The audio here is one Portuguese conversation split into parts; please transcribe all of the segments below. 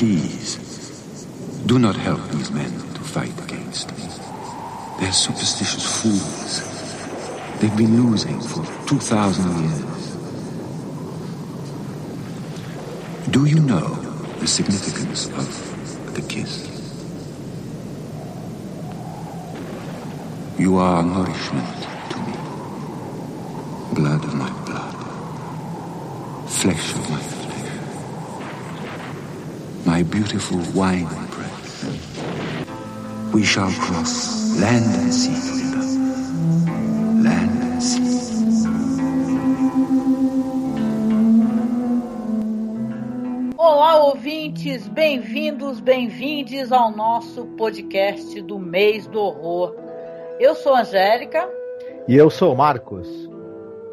Please, do not help these men to fight against me. They're superstitious fools. They've been losing for 2,000 years. Do you know the significance of the kiss? You are nourishment to me. Blood of my blood. Flesh of beautiful wine press. We shall cross land and sea together. Land and sea. Olá, ouvintes, bem-vindos, bem-vindes ao nosso podcast do mês do horror. Eu sou a Angélica. E eu sou o Marcos.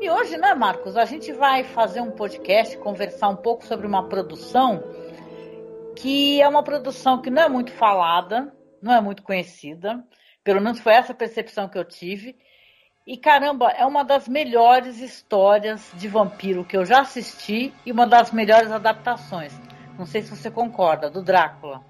E hoje, né, Marcos, a gente vai fazer um podcast, conversar um pouco sobre uma produção que é uma produção que não é muito falada, não é muito conhecida, pelo menos foi essa percepção que eu tive. E caramba, é uma das melhores histórias de vampiro que eu já assisti e uma das melhores adaptações. Não sei se você concorda, do Drácula.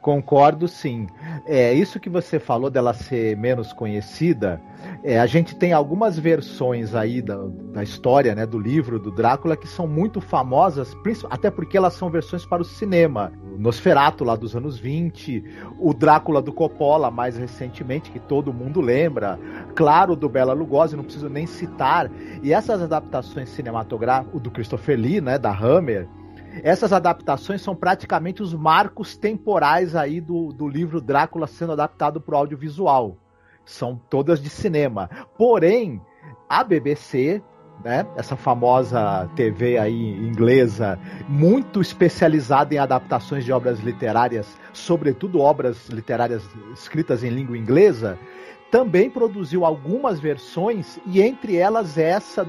Concordo sim. É isso que você falou dela ser menos conhecida. É, a gente tem algumas versões aí da, da história, né, do livro do Drácula que são muito famosas, até porque elas são versões para o cinema. O Nosferatu lá dos anos 20, o Drácula do Coppola mais recentemente, que todo mundo lembra, claro, do Bela Lugosi, não preciso nem citar. E essas adaptações cinematográficas, do Christopher Lee, né, da Hammer, essas adaptações são praticamente os marcos temporais aí do, do livro Drácula sendo adaptado para o audiovisual. São todas de cinema. Porém, a BBC, né, essa famosa TV aí inglesa, muito especializada em adaptações de obras literárias, sobretudo obras literárias escritas em língua inglesa, também produziu algumas versões, e entre elas essa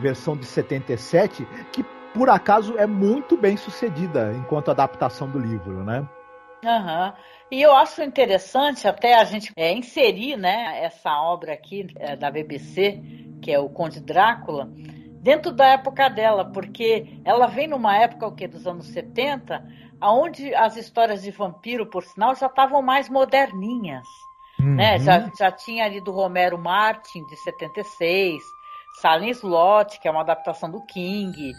versão de 77, que por acaso é muito bem sucedida enquanto adaptação do livro, né? Uhum. E eu acho interessante até a gente é, inserir né, essa obra aqui é, da BBC, que é o Conde Drácula, dentro da época dela, porque ela vem numa época o que, dos anos 70, onde as histórias de vampiro, por sinal, já estavam mais moderninhas. Uhum. Né? Já, já tinha ali do Romero Martin, de 76, Salim Slot, que é uma adaptação do King,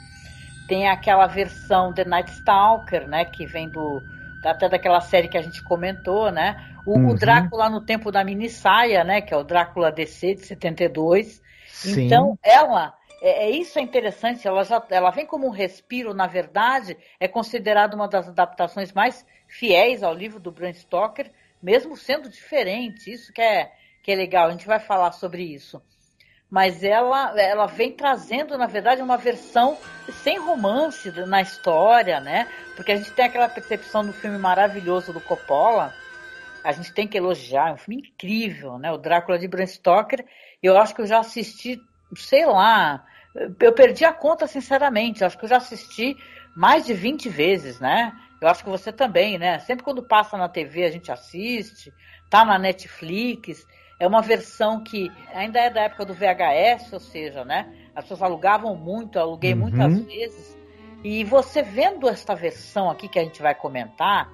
tem aquela versão The Night Stalker, né? Que vem do. Até daquela série que a gente comentou, né? O, uhum. o Drácula no tempo da mini saia, né? Que é o Drácula DC de 72. Sim. Então, ela. É, é, isso é interessante, ela, já, ela vem como um respiro, na verdade, é considerada uma das adaptações mais fiéis ao livro do Bram Stoker, mesmo sendo diferente. Isso que é, que é legal, a gente vai falar sobre isso mas ela, ela vem trazendo, na verdade, uma versão sem romance na história, né? Porque a gente tem aquela percepção do filme maravilhoso do Coppola, a gente tem que elogiar, é um filme incrível, né? O Drácula de Bram Stoker, eu acho que eu já assisti, sei lá, eu perdi a conta, sinceramente, acho que eu já assisti mais de 20 vezes, né? Eu acho que você também, né? Sempre quando passa na TV a gente assiste, tá na Netflix, é uma versão que ainda é da época do VHS, ou seja, né? As pessoas alugavam muito, aluguei uhum. muitas vezes. E você vendo esta versão aqui que a gente vai comentar,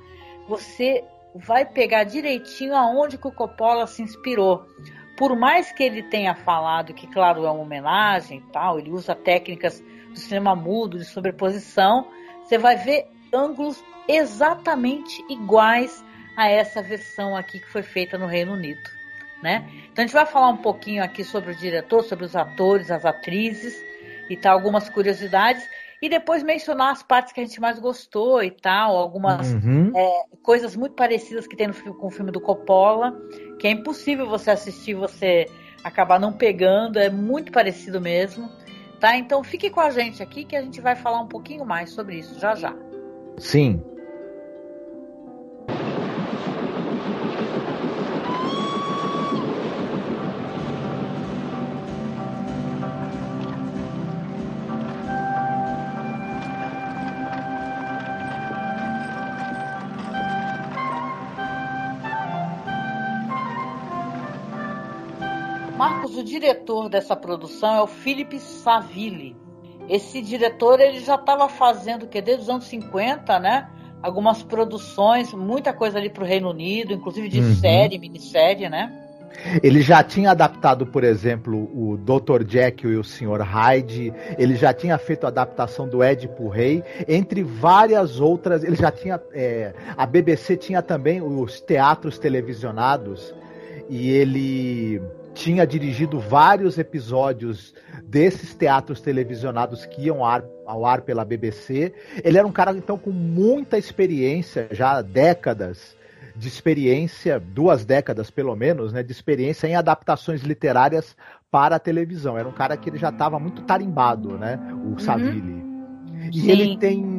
você vai pegar direitinho aonde que o Coppola se inspirou. Por mais que ele tenha falado que, claro, é uma homenagem e tal, ele usa técnicas do cinema mudo, de sobreposição, você vai ver ângulos exatamente iguais a essa versão aqui que foi feita no Reino Unido né? Então a gente vai falar um pouquinho aqui sobre o diretor, sobre os atores, as atrizes e tal, algumas curiosidades e depois mencionar as partes que a gente mais gostou e tal, algumas uhum. é, coisas muito parecidas que tem no, com o filme do Coppola, que é impossível você assistir você acabar não pegando, é muito parecido mesmo, tá? Então fique com a gente aqui que a gente vai falar um pouquinho mais sobre isso já já. Sim. Diretor dessa produção é o Philip Saville. Esse diretor ele já estava fazendo que desde os anos 50, né? Algumas produções, muita coisa ali para o Reino Unido, inclusive de uhum. série, minissérie, né? Ele já tinha adaptado, por exemplo, o Dr. Jekyll e o Sr. Hyde. Ele já tinha feito a adaptação do Édipo Rei, entre várias outras. Ele já tinha. É, a BBC tinha também os teatros televisionados e ele tinha dirigido vários episódios desses teatros televisionados que iam ao ar, ao ar pela BBC. Ele era um cara então com muita experiência, já décadas de experiência, duas décadas pelo menos, né, de experiência em adaptações literárias para a televisão. Era um cara que ele já estava muito tarimbado, né, o uhum. Saville. E Sim. ele tem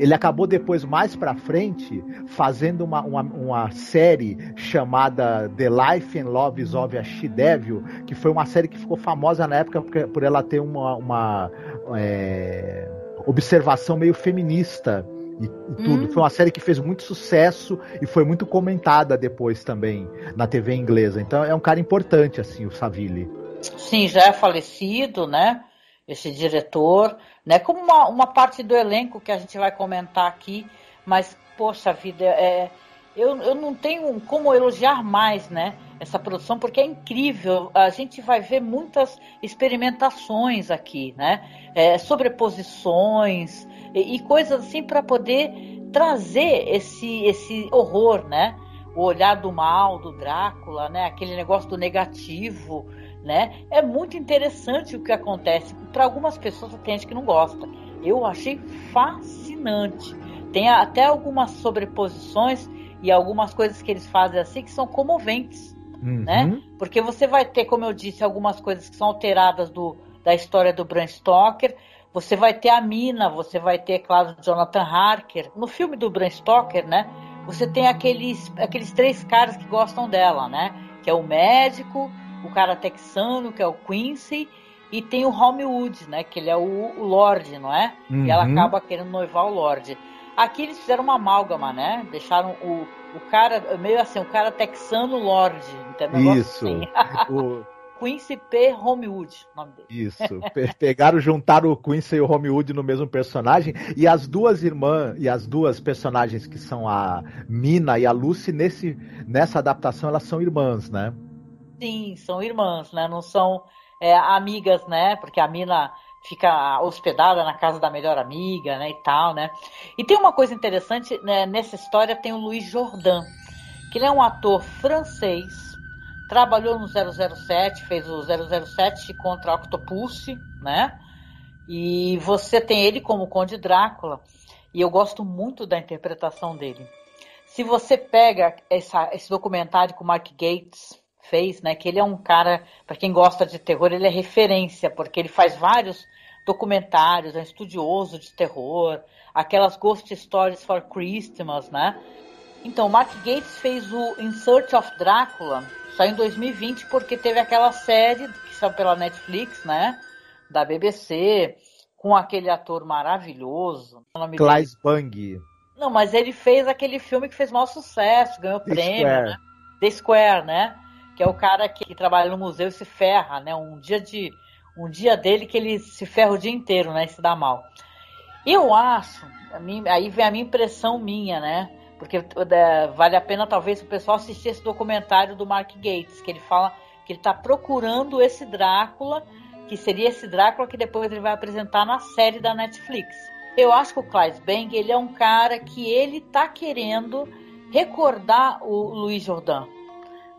ele acabou depois, mais pra frente, fazendo uma, uma, uma, série chamada The Life and Loves of a She-Devil, que foi uma série que ficou famosa na época por, por ela ter uma, uma é, observação meio feminista e, tudo. Hum. Foi uma série que fez muito sucesso e foi muito comentada depois também na TV inglesa. Então é um cara importante, assim, o Saville. Sim, já é falecido, né? Esse diretor, né? Como uma, uma parte do elenco que a gente vai comentar aqui, mas, poxa vida, é, eu, eu não tenho como elogiar mais, né? Essa produção, porque é incrível. A gente vai ver muitas experimentações aqui, né? É, sobreposições, e, e coisas assim para poder trazer esse, esse horror, né? O olhar do mal, do Drácula, né? Aquele negócio do negativo, né? É muito interessante o que acontece. Para algumas pessoas tem gente que não gosta. Eu achei fascinante. Tem até algumas sobreposições e algumas coisas que eles fazem assim que são comoventes, uhum. né? Porque você vai ter, como eu disse, algumas coisas que são alteradas do, da história do Bram Stoker, você vai ter a Mina, você vai ter, claro, Jonathan Harker. No filme do Bram Stoker, né? Você tem aqueles, aqueles três caras que gostam dela, né? Que é o médico, o cara texano, que é o Quincy, e tem o Hollywood, né? Que ele é o, o Lorde, não é? Uhum. E ela acaba querendo noivar o Lorde. Aqui eles fizeram uma amálgama, né? Deixaram o, o cara, meio assim, o cara texano Lorde, entendeu? Isso. Assim. o... Quincy P. Homewood, nome dele. Isso. Pegaram, juntaram o Quincy e o Homewood no mesmo personagem. E as duas irmãs, e as duas personagens que são a Mina e a Lucy, nesse, nessa adaptação, elas são irmãs, né? Sim, são irmãs, né? Não são é, amigas, né? Porque a Mina fica hospedada na casa da melhor amiga, né? E tal, né? E tem uma coisa interessante, né? nessa história tem o Luiz Jordan, que ele é um ator francês trabalhou no 007, fez o 007 contra Octopus, né? E você tem ele como Conde Drácula, e eu gosto muito da interpretação dele. Se você pega essa, esse documentário que o Mark Gates fez, né, que ele é um cara, para quem gosta de terror, ele é referência, porque ele faz vários documentários, é um estudioso de terror, aquelas Ghost Stories for Christmas, né? Então, o Mark Gates fez o In Search of Drácula, Saiu em 2020 porque teve aquela série que saiu pela Netflix, né? Da BBC, com aquele ator maravilhoso. Clive Bang. Não, mas ele fez aquele filme que fez maior sucesso, ganhou The prêmio, Square. né? The Square, né? Que é o cara que, que, trabalha no museu e se ferra, né? Um dia de um dia dele que ele se ferra o dia inteiro, né? E se dá mal. Eu acho, mim, aí vem a minha impressão minha, né? Porque é, vale a pena talvez o pessoal assistir esse documentário do Mark Gates, que ele fala que ele está procurando esse Drácula, que seria esse Drácula que depois ele vai apresentar na série da Netflix. Eu acho que o Clive Bang, ele é um cara que ele está querendo recordar o Luiz Jordan.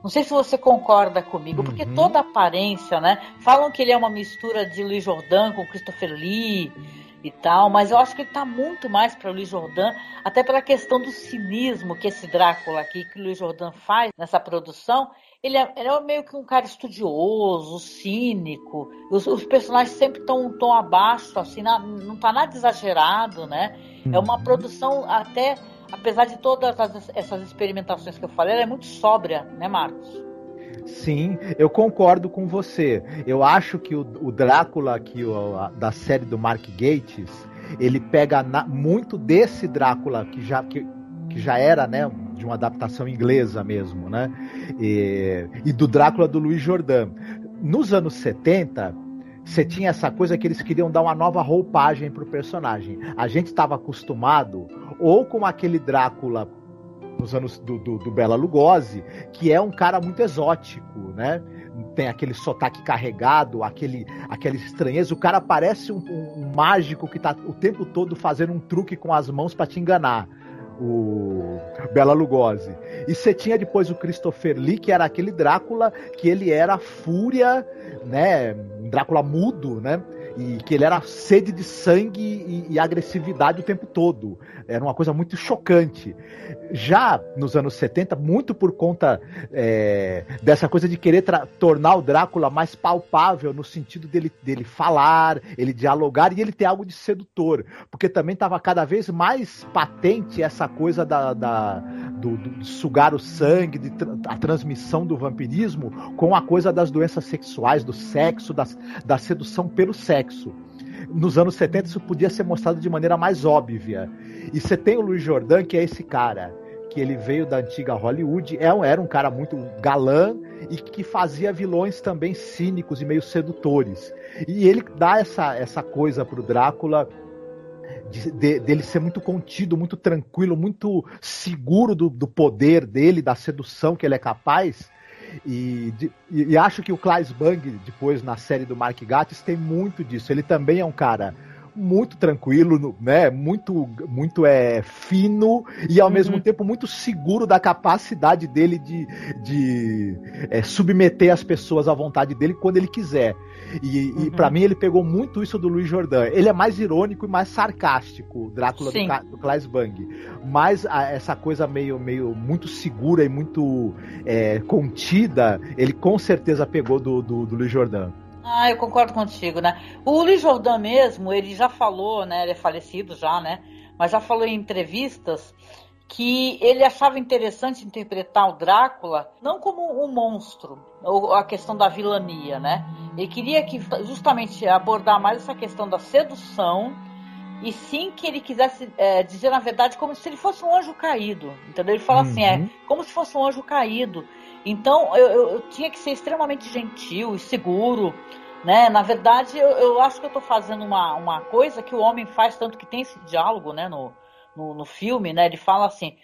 Não sei se você concorda comigo, porque uhum. toda aparência, né? Falam que ele é uma mistura de Luiz Jordan com Christopher Lee, e tal, mas eu acho que ele tá muito mais para Luiz Jordan, até pela questão do cinismo que esse Drácula aqui, que o Luiz Jordan faz nessa produção, ele é, ele é meio que um cara estudioso, cínico, os, os personagens sempre estão um tom abaixo, assim, não tá nada exagerado, né? É uma uhum. produção até, apesar de todas essas experimentações que eu falei, ela é muito sóbria, né, Marcos? Sim, eu concordo com você. Eu acho que o, o Drácula aqui, o, da série do Mark Gates, ele pega na, muito desse Drácula que já, que, que já era, né, de uma adaptação inglesa mesmo, né? E, e do Drácula do Luiz Jordan nos anos 70, você tinha essa coisa que eles queriam dar uma nova roupagem pro personagem. A gente estava acostumado ou com aquele Drácula nos anos do, do, do Bela Lugosi, que é um cara muito exótico, né? Tem aquele sotaque carregado, aquele, aquele estranheza. O cara parece um, um, um mágico que tá o tempo todo fazendo um truque com as mãos para te enganar o Bela Lugosi. E você tinha depois o Christopher Lee, que era aquele Drácula que ele era fúria, né? Drácula mudo, né? E que ele era sede de sangue e, e, agressividade o tempo todo. Era uma coisa muito chocante. Já nos anos 70, muito por conta é, dessa coisa de querer tornar o Drácula mais palpável no sentido dele, dele falar, ele dialogar e ele ter algo de sedutor, porque também estava cada vez mais patente essa coisa da, da do, do, sugar o sangue, de a transmissão do vampirismo com a coisa das doenças sexuais, do sexo, das, da sedução pelo sexo. Nos anos 70 isso podia ser mostrado de maneira mais óbvia. E você tem o Luiz Jordan, que é esse cara, que ele veio da antiga Hollywood, é era um cara muito galã e que fazia vilões também cínicos e meio sedutores. E ele dá essa, essa coisa pro Drácula de, de, dele ser muito contido, muito tranquilo, muito seguro do, do, poder dele, da sedução que ele é capaz. E, de, e, acho que o Klaes Bang, depois na série do Mark Gatiss, tem muito disso. Ele também é um cara muito tranquilo, né? Muito, muito é fino e ao uhum. mesmo tempo muito seguro da capacidade dele de, de é, submeter as pessoas à vontade dele quando ele quiser. E, uhum. e para mim ele pegou muito isso do Luiz Jordan. Ele é mais irônico e mais sarcástico, o Drácula Sim. do, do Klaus Bang. Mas a, essa coisa meio, meio muito segura e muito é, contida, ele com certeza pegou do, do, do Luiz Jordan. Ah, eu concordo contigo, né? O Luiz Jordan mesmo, ele já falou, né? Ele é falecido já, né? Mas já falou em entrevistas que ele achava interessante interpretar o Drácula não como um monstro, ou a questão da vilania, né? Ele queria que justamente abordar mais essa questão da sedução e sim que ele quisesse é, dizer na verdade como se ele fosse um anjo caído, entendeu? Ele fala uhum. assim, é uhum. como se fosse um anjo caído. Então eu, eu, eu tinha que ser extremamente gentil e seguro, né? Na verdade eu, eu acho que eu estou fazendo uma, uma coisa que o homem faz tanto que tem esse diálogo, né? No, no, no filme, né? Ele fala assim: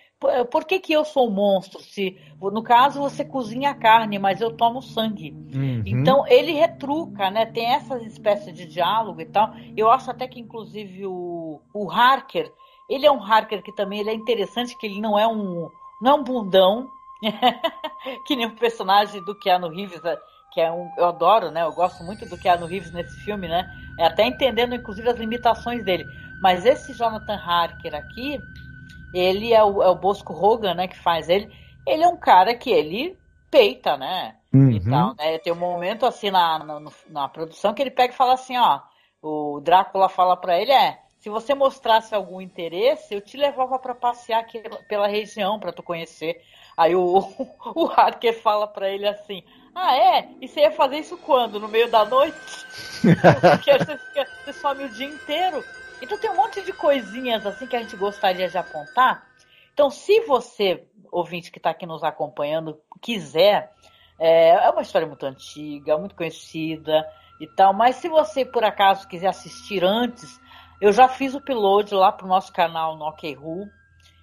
por que, que eu sou um monstro? Se no caso você cozinha a carne, mas eu tomo sangue. Uhum. Então ele retruca, né? Tem essas espécies de diálogo e tal. Eu acho até que inclusive o, o Harker, ele é um Harker que também ele é interessante, que ele não é um não é um bundão, que nem o personagem do Keanu Reeves, é, que é um, eu adoro, né? Eu gosto muito do Keanu Reeves nesse filme, né? É até entendendo inclusive as limitações dele. Mas esse Jonathan Harker aqui, ele é o, é o Bosco Hogan, né, que faz ele. Ele é um cara que ele peita, né? Uhum. E tal, né? Tem um momento assim na, na, na, produção que ele pega e fala assim, ó, o Drácula fala para ele, é, se você mostrasse algum interesse, eu te levava para passear aqui pela região para tu conhecer. Aí o, o Harker fala para ele assim, ah é? E você ia fazer isso quando? No meio da noite? Porque você, fica, você some o dia inteiro. Então tem um monte de coisinhas assim que a gente gostaria de apontar. Então, se você, ouvinte que está aqui nos acompanhando, quiser, é, é, uma história muito antiga, muito conhecida e tal, mas se você por acaso quiser assistir antes, eu já fiz o upload lá pro nosso canal no OKRU.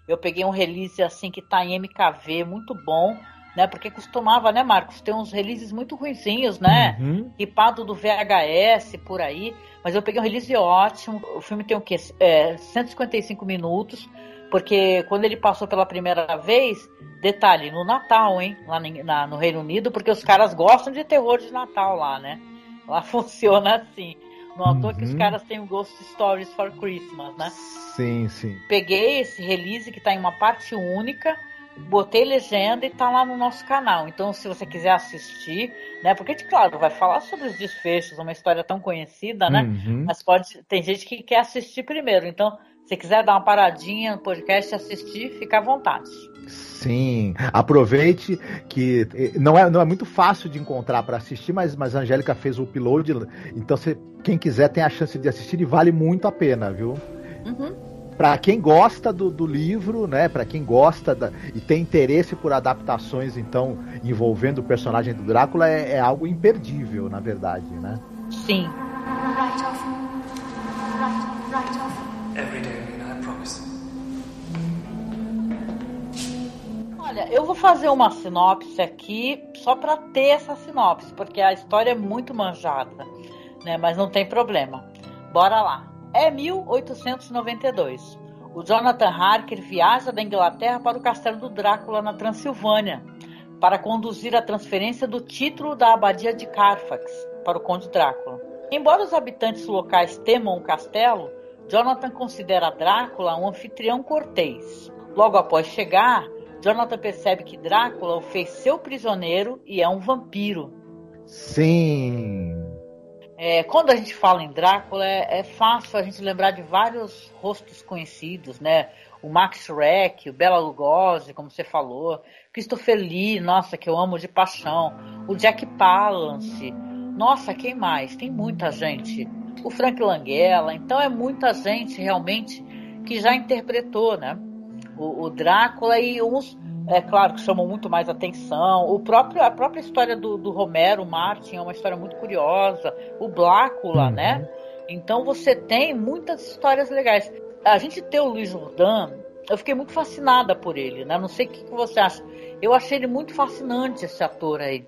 Eu peguei um release assim que está em MKV, muito bom né? Porque costumava, né, Marcos, ter uns releases muito ruizinhos, né? Uhum. Ripado do VHS por aí. Mas eu peguei um release ótimo. O filme tem o quê? É, 155 minutos. Porque quando ele passou pela primeira vez, detalhe, no Natal, hein? Lá na, no Reino Unido, porque os caras gostam de terror de Natal lá, né? Lá funciona assim. Não à toa que os uhum. caras têm o Ghost Stories for Christmas, né? Sim, sim. Peguei esse release que tá em uma parte única botei legenda e tá lá no nosso canal. Então, se você quiser assistir, né? Porque, claro, vai falar sobre os desfechos, uma história tão conhecida, né? Uhum. Mas pode. Tem gente que quer assistir primeiro. Então, se quiser dar uma paradinha no podcast e assistir, fica à vontade. Sim, aproveite que eh, não é, não é muito fácil de encontrar para assistir, mas, mas a Angélica fez o upload, então você, quem quiser tem a chance de assistir e vale muito a pena, viu? Uhum. para quem gosta do, do livro, né, para quem gosta da, e tem interesse por adaptações, então, envolvendo o personagem do Drácula, é, é algo imperdível, na verdade, né? Sim. Right off. Right, right off. Every day, I promise. Olha, eu vou fazer uma sinopse aqui só para ter essa sinopse, porque a história é muito manjada, né? Mas não tem problema. Bora lá. É 1892. O Jonathan Harker viaja da Inglaterra para o castelo do Drácula na Transilvânia para conduzir a transferência do título da abadia de Carfax para o Conde Drácula. Embora os habitantes locais temam o castelo, Jonathan considera Drácula um anfitrião cortês. Logo após chegar, Jonathan percebe que Drácula o fez seu prisioneiro e é um vampiro. Sim. É, quando a gente fala em Drácula, é, é, fácil a gente lembrar de vários rostos conhecidos, né? O Max Schreck, o Bela Lugosi, como você falou, Christopher Lee, nossa, que eu amo de paixão, o Jack Palance, nossa, quem mais? Tem muita gente. O Frank Langella, então é muita gente realmente que já interpretou, né? O, o Drácula e uns é claro que chamam muito mais atenção. O próprio, a própria história do, do Romero Martin é uma história muito curiosa. O Blácula, uhum. né? Então você tem muitas histórias legais. A gente ter o Luiz Jourdan, eu fiquei muito fascinada por ele, né? Não sei o que, que você acha. Eu achei ele muito fascinante, esse ator aí.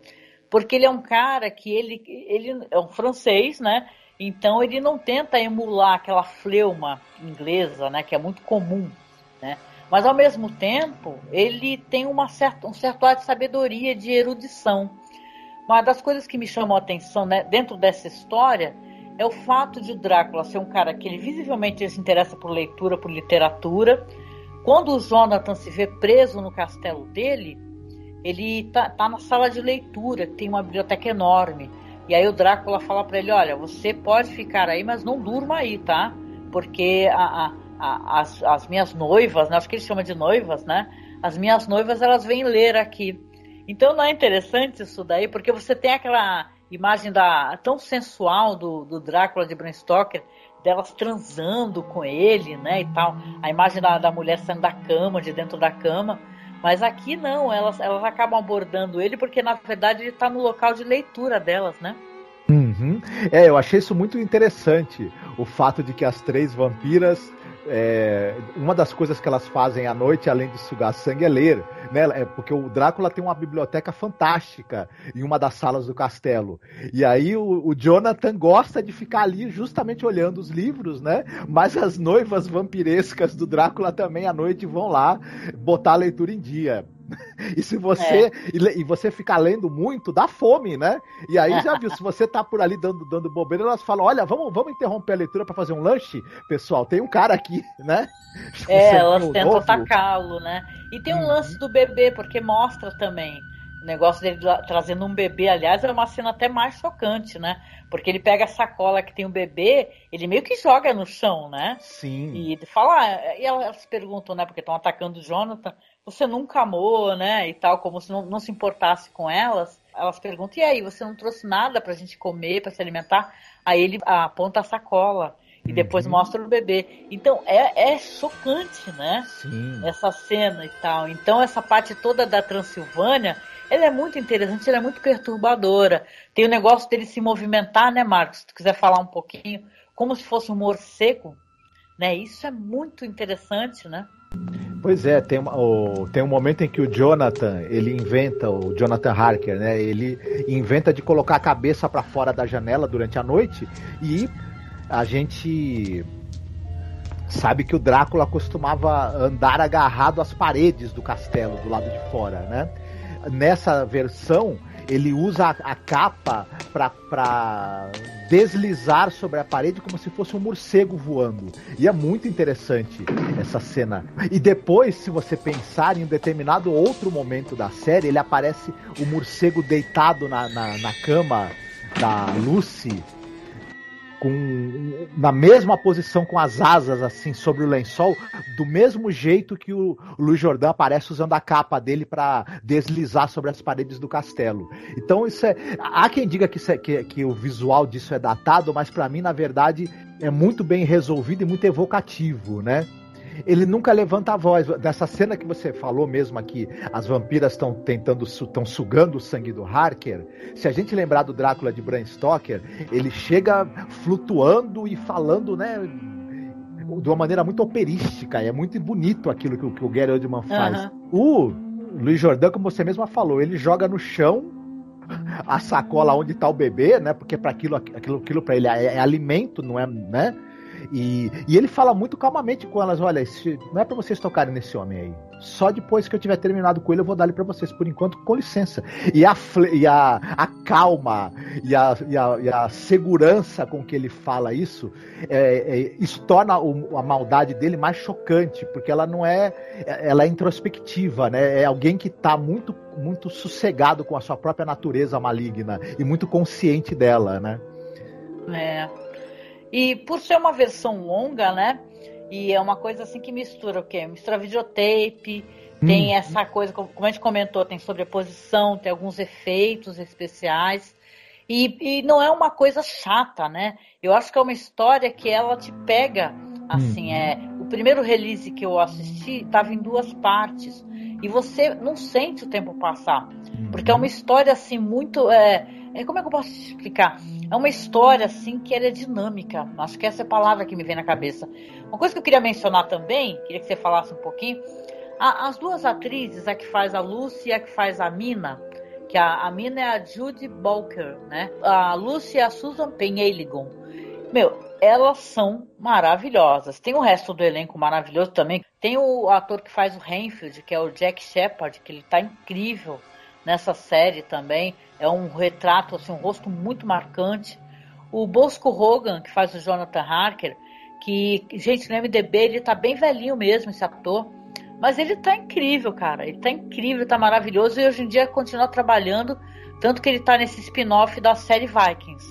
Porque ele é um cara que ele, ele é um francês, né? Então ele não tenta emular aquela fleuma inglesa, né? Que é muito comum, né? Mas ao mesmo tempo, ele tem uma certa, um certo ar de sabedoria, de erudição. Uma das coisas que me chamou a atenção né, dentro dessa história é o fato de o Drácula ser um cara que ele visivelmente se interessa por leitura, por literatura. Quando o Jonathan se vê preso no castelo dele, ele tá, tá na sala de leitura, tem uma biblioteca enorme. E aí o Drácula fala para ele: Olha, você pode ficar aí, mas não durma aí, tá? Porque a, a as, as minhas noivas, né? acho que ele chama de noivas, né? As minhas noivas elas vêm ler aqui. Então não é interessante isso daí, porque você tem aquela imagem da tão sensual do, do Drácula de Bram Stoker, delas transando com ele, né, e tal. A imagem da, da mulher saindo da cama, de dentro da cama. Mas aqui não, elas, elas acabam abordando ele porque na verdade ele está no local de leitura delas, né? Uhum. É, eu achei isso muito interessante. O fato de que as três vampiras é, uma das coisas que elas fazem à noite, além de sugar sangue, é ler, né? É porque o Drácula tem uma biblioteca fantástica em uma das salas do castelo. E aí o, o, Jonathan gosta de ficar ali justamente olhando os livros, né? Mas as noivas vampirescas do Drácula também à noite vão lá botar a leitura em dia. E se você é. e, você ficar lendo muito, dá fome, né? E aí já viu, se você tá por ali dando, dando bobeira, elas falam: olha, vamos, vamos interromper a leitura para fazer um lanche, pessoal. Tem um cara aqui, né? É, elas tentam atacá-lo, né? E tem um uhum. lance do bebê, porque mostra também. O negócio dele trazendo um bebê, aliás, é uma cena até mais chocante, né? Porque ele pega a sacola que tem um bebê, ele meio que joga no chão, né? Sim. E fala, ah, e elas perguntam, né? Porque estão atacando o Jonathan você nunca amou, né? E tal, como se não, não se importasse com elas. Elas perguntam, e aí, você não trouxe nada pra gente comer, pra se alimentar? Aí ele aponta a sacola e depois uhum. mostra o bebê. Então é, é chocante, né? Sim. Essa cena e tal. Então essa parte toda da Transilvânia, ela é muito interessante, ela é muito perturbadora. Tem o negócio dele se movimentar, né, Marcos? Se tu quiser falar um pouquinho, como se fosse um morcego, né? Isso é muito interessante, né? Pois é, tem, o, tem um momento em que o Jonathan, ele inventa, o Jonathan Harker, né? Ele inventa de colocar a cabeça para fora da janela durante a noite e a gente sabe que o Drácula costumava andar agarrado às paredes do castelo do lado de fora, né? Nessa versão, ele usa a, a capa para deslizar sobre a parede como se fosse um morcego voando. E é muito interessante essa cena. E depois, se você pensar em um determinado outro momento da série, ele aparece o morcego deitado na, na, na cama da Lucy com na mesma posição com as asas assim sobre o lençol, do mesmo jeito que o Luiz Jordan aparece usando a capa dele para deslizar sobre as paredes do castelo. Então isso é, há quem diga que, é, que, que o visual disso é datado, mas para mim na verdade é muito bem resolvido e muito evocativo, né? Ele nunca levanta a voz. Dessa cena que você falou mesmo aqui, as vampiras estão tentando, estão sugando o sangue do Harker. Se a gente lembrar do Drácula de Bram Stoker, ele chega flutuando e falando, né? De uma maneira muito operística, é muito bonito aquilo que, que o Gary Oldman faz. Uhum. O Luiz Jordan, como você mesma falou, ele joga no chão a sacola onde está o bebê, né? Porque para aquilo, aquilo, aquilo para ele é, é, alimento, não é, né? E, e ele fala muito calmamente com elas: olha, esse, não é para vocês tocarem nesse homem aí. Só depois que eu tiver terminado com ele, eu vou dar ele para vocês. Por enquanto, com licença. E a, e a, a calma e a, e, a, e a segurança com que ele fala isso, é, é, isso torna o, a maldade dele mais chocante, porque ela não é. Ela é introspectiva, né? É alguém que está muito, muito sossegado com a sua própria natureza maligna e muito consciente dela, né? É. E por ser uma versão longa, né? E é uma coisa assim que mistura o quê? Mistura videotape, hum. tem essa coisa, como a gente comentou, tem sobreposição, tem alguns efeitos especiais. E, e não é uma coisa chata, né? Eu acho que é uma história que ela te pega, assim, hum. é... O primeiro release que eu assisti estava em duas partes. E você não sente o tempo passar. Porque é uma história, assim, muito... É, é, como é que eu posso explicar? É uma história, assim, que ela é dinâmica. Acho que essa é a palavra que me vem na cabeça. Uma coisa que eu queria mencionar também, queria que você falasse um pouquinho. A, as duas atrizes, a que faz a Lucy e a que faz a Mina, que a, a Mina é a Judy Balker, né? A Lucy é a Susan Penhaligon. Meu, elas são maravilhosas. Tem o resto do elenco maravilhoso também. Tem o ator que faz o Renfield, que é o Jack Shepard, que ele tá incrível nessa série também. É um retrato, assim, um rosto muito marcante. O Bosco Hogan, que faz o Jonathan Harker, que, gente, no MDB ele tá bem velhinho mesmo, esse ator. Mas ele tá incrível, cara. Ele tá incrível, tá maravilhoso. E hoje em dia continua trabalhando. Tanto que ele tá nesse spin-off da série Vikings.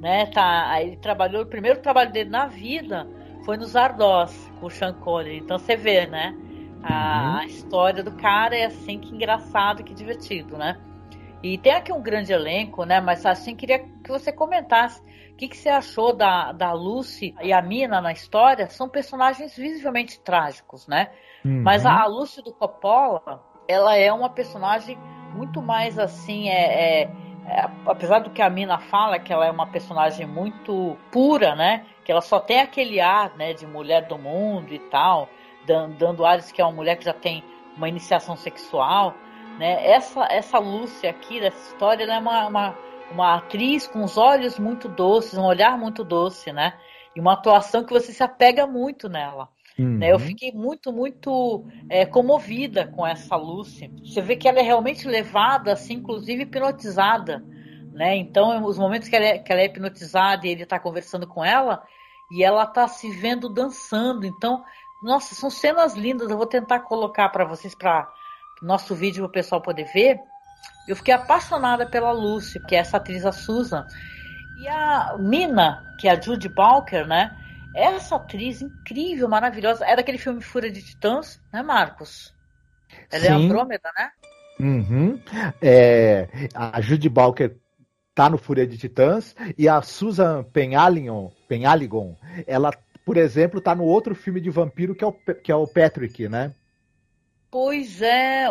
Né? Tá, ele trabalhou, o primeiro trabalho dele na vida foi nos Ardós, com o Sean Connery. Então você vê, né? A, uhum. a história do cara é assim que engraçado, que divertido, né? E tem aqui um grande elenco, né? Mas assim, queria que você comentasse o que, que você achou da, da Lucy e a Mina na história. São personagens visivelmente trágicos, né? Uhum. Mas a, a Lucy do Coppola, ela é uma personagem muito mais assim, é, é, é, apesar do que a Mina fala, que ela é uma personagem muito pura, né? Que ela só tem aquele ar, né, de mulher do mundo e tal, dando, ares que é uma mulher que já tem uma iniciação sexual. Né? Essa, essa Lúcia aqui dessa história é uma, uma, uma atriz com os olhos muito doces, um olhar muito doce, né? E uma atuação que você se apega muito nela. Uhum. Né? Eu fiquei muito, muito é, comovida com essa Lucy. Você vê que ela é realmente levada, assim, inclusive hipnotizada. Né? Então, os momentos que ela, é, que ela é hipnotizada e ele está conversando com ela, e ela está se vendo dançando. Então, nossa, são cenas lindas. Eu vou tentar colocar para vocês para nosso vídeo para o pessoal poder ver. Eu fiquei apaixonada pela Lucy, que é essa atriz a Susan. E a Mina, que é a Judy Balker, né? Essa atriz incrível, maravilhosa. É daquele filme Fúria de Titãs, né, Marcos? Ela é Sim. é Andrômeda, né? Uhum. É, a Judy Balker tá no Fúria de Titãs e a Susan Penhaligon, Penhaligon ela, por exemplo, tá no outro filme de vampiro que é o, que é o Patrick, né? Pois é,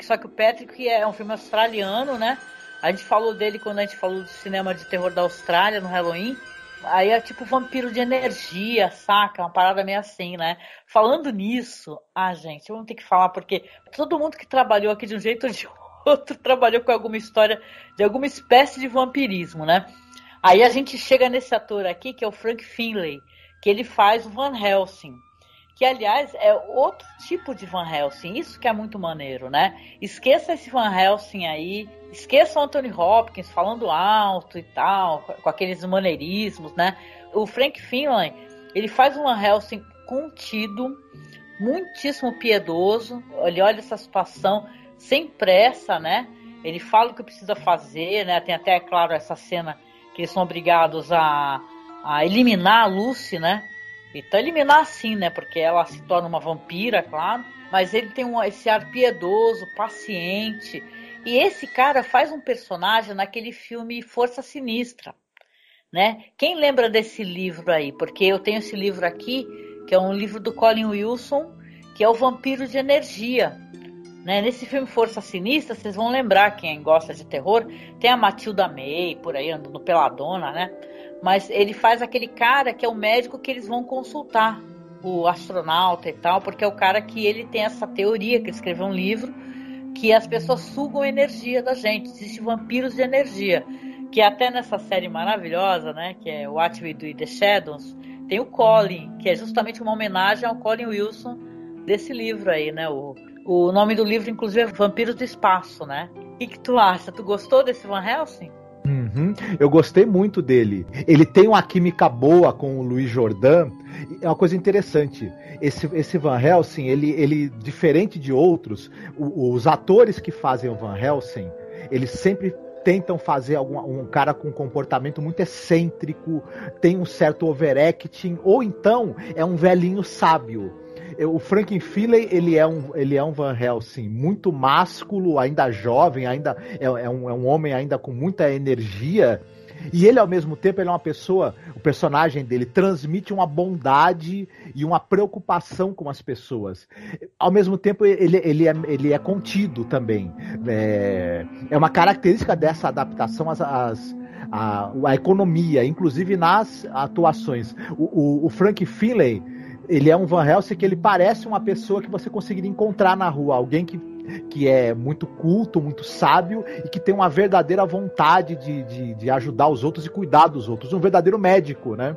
só que o Patrick é um filme australiano, né? A gente falou dele quando a gente falou do cinema de terror da Austrália no Halloween. Aí é tipo vampiro de energia, saca? Uma parada meio assim, né? Falando nisso, ah, gente, vamos ter que falar porque todo mundo que trabalhou aqui de um jeito ou de outro trabalhou com alguma história de alguma espécie de vampirismo, né? Aí a gente chega nesse ator aqui que é o Frank Finlay, que ele faz o Van Helsing que aliás é outro tipo de Van Helsing, isso que é muito maneiro, né? Esqueça esse Van Helsing aí, esqueça o Anthony Hopkins falando alto e tal, com aqueles maneirismos, né? O Frank Finlay, ele faz um Van Helsing contido, muitíssimo piedoso, ele olha essa situação sem pressa, né? Ele fala o que precisa fazer, né? Tem até, claro, essa cena que eles são obrigados a, a eliminar a Lucy, né? Então eliminar assim, né? Porque ela se torna uma vampira, claro. Mas ele tem um, esse ar piedoso, paciente. E esse cara faz um personagem naquele filme Força Sinistra. Né? Quem lembra desse livro aí? Porque eu tenho esse livro aqui que é um livro do Colin Wilson, que é o Vampiro de Energia. Né? Nesse filme Força Sinistra, vocês vão lembrar, quem gosta de terror, tem a Matilda May, por aí andando peladona, né? Mas ele faz aquele cara que é o médico que eles vão consultar, o astronauta e tal, porque é o cara que ele tem essa teoria, que escreveu um livro, que as pessoas sugam energia da gente. Existem vampiros de energia. Que até nessa série maravilhosa, né? Que é What We Do in the Shadows, tem o Colin, que é justamente uma homenagem ao Colin Wilson desse livro aí, né? O, o nome do livro, inclusive, é Vampiros do Espaço, né? O que, que tu acha? Tu gostou desse Van Helsing? Uhum. Eu gostei muito dele. Ele tem uma química boa com o Luiz Jordan. É uma coisa interessante. Esse, esse Van Helsing, ele, ele diferente de outros, o, os atores que fazem o Van Helsing, eles sempre tentam fazer algum, um cara com um comportamento muito excêntrico, tem um certo overacting, ou então é um velhinho sábio o Frankenfiley, ele é um, ele é um Van Helsing muito másculo, ainda jovem, ainda é, é, um, é um homem ainda com muita energia. E ele, ao mesmo tempo, ele é uma pessoa, o personagem dele transmite uma bondade e uma preocupação com as pessoas. Ao mesmo tempo, ele, ele, é, ele é contido também. É, é uma característica dessa adaptação às, às a, a economia, inclusive nas atuações. O, o, o Frank Finlay, ele é um Van Helsing que ele parece uma pessoa que você conseguiria encontrar na rua, alguém que, que é muito culto, muito sábio e que tem uma verdadeira vontade de, de, de ajudar os outros e cuidar dos outros, um verdadeiro médico, né?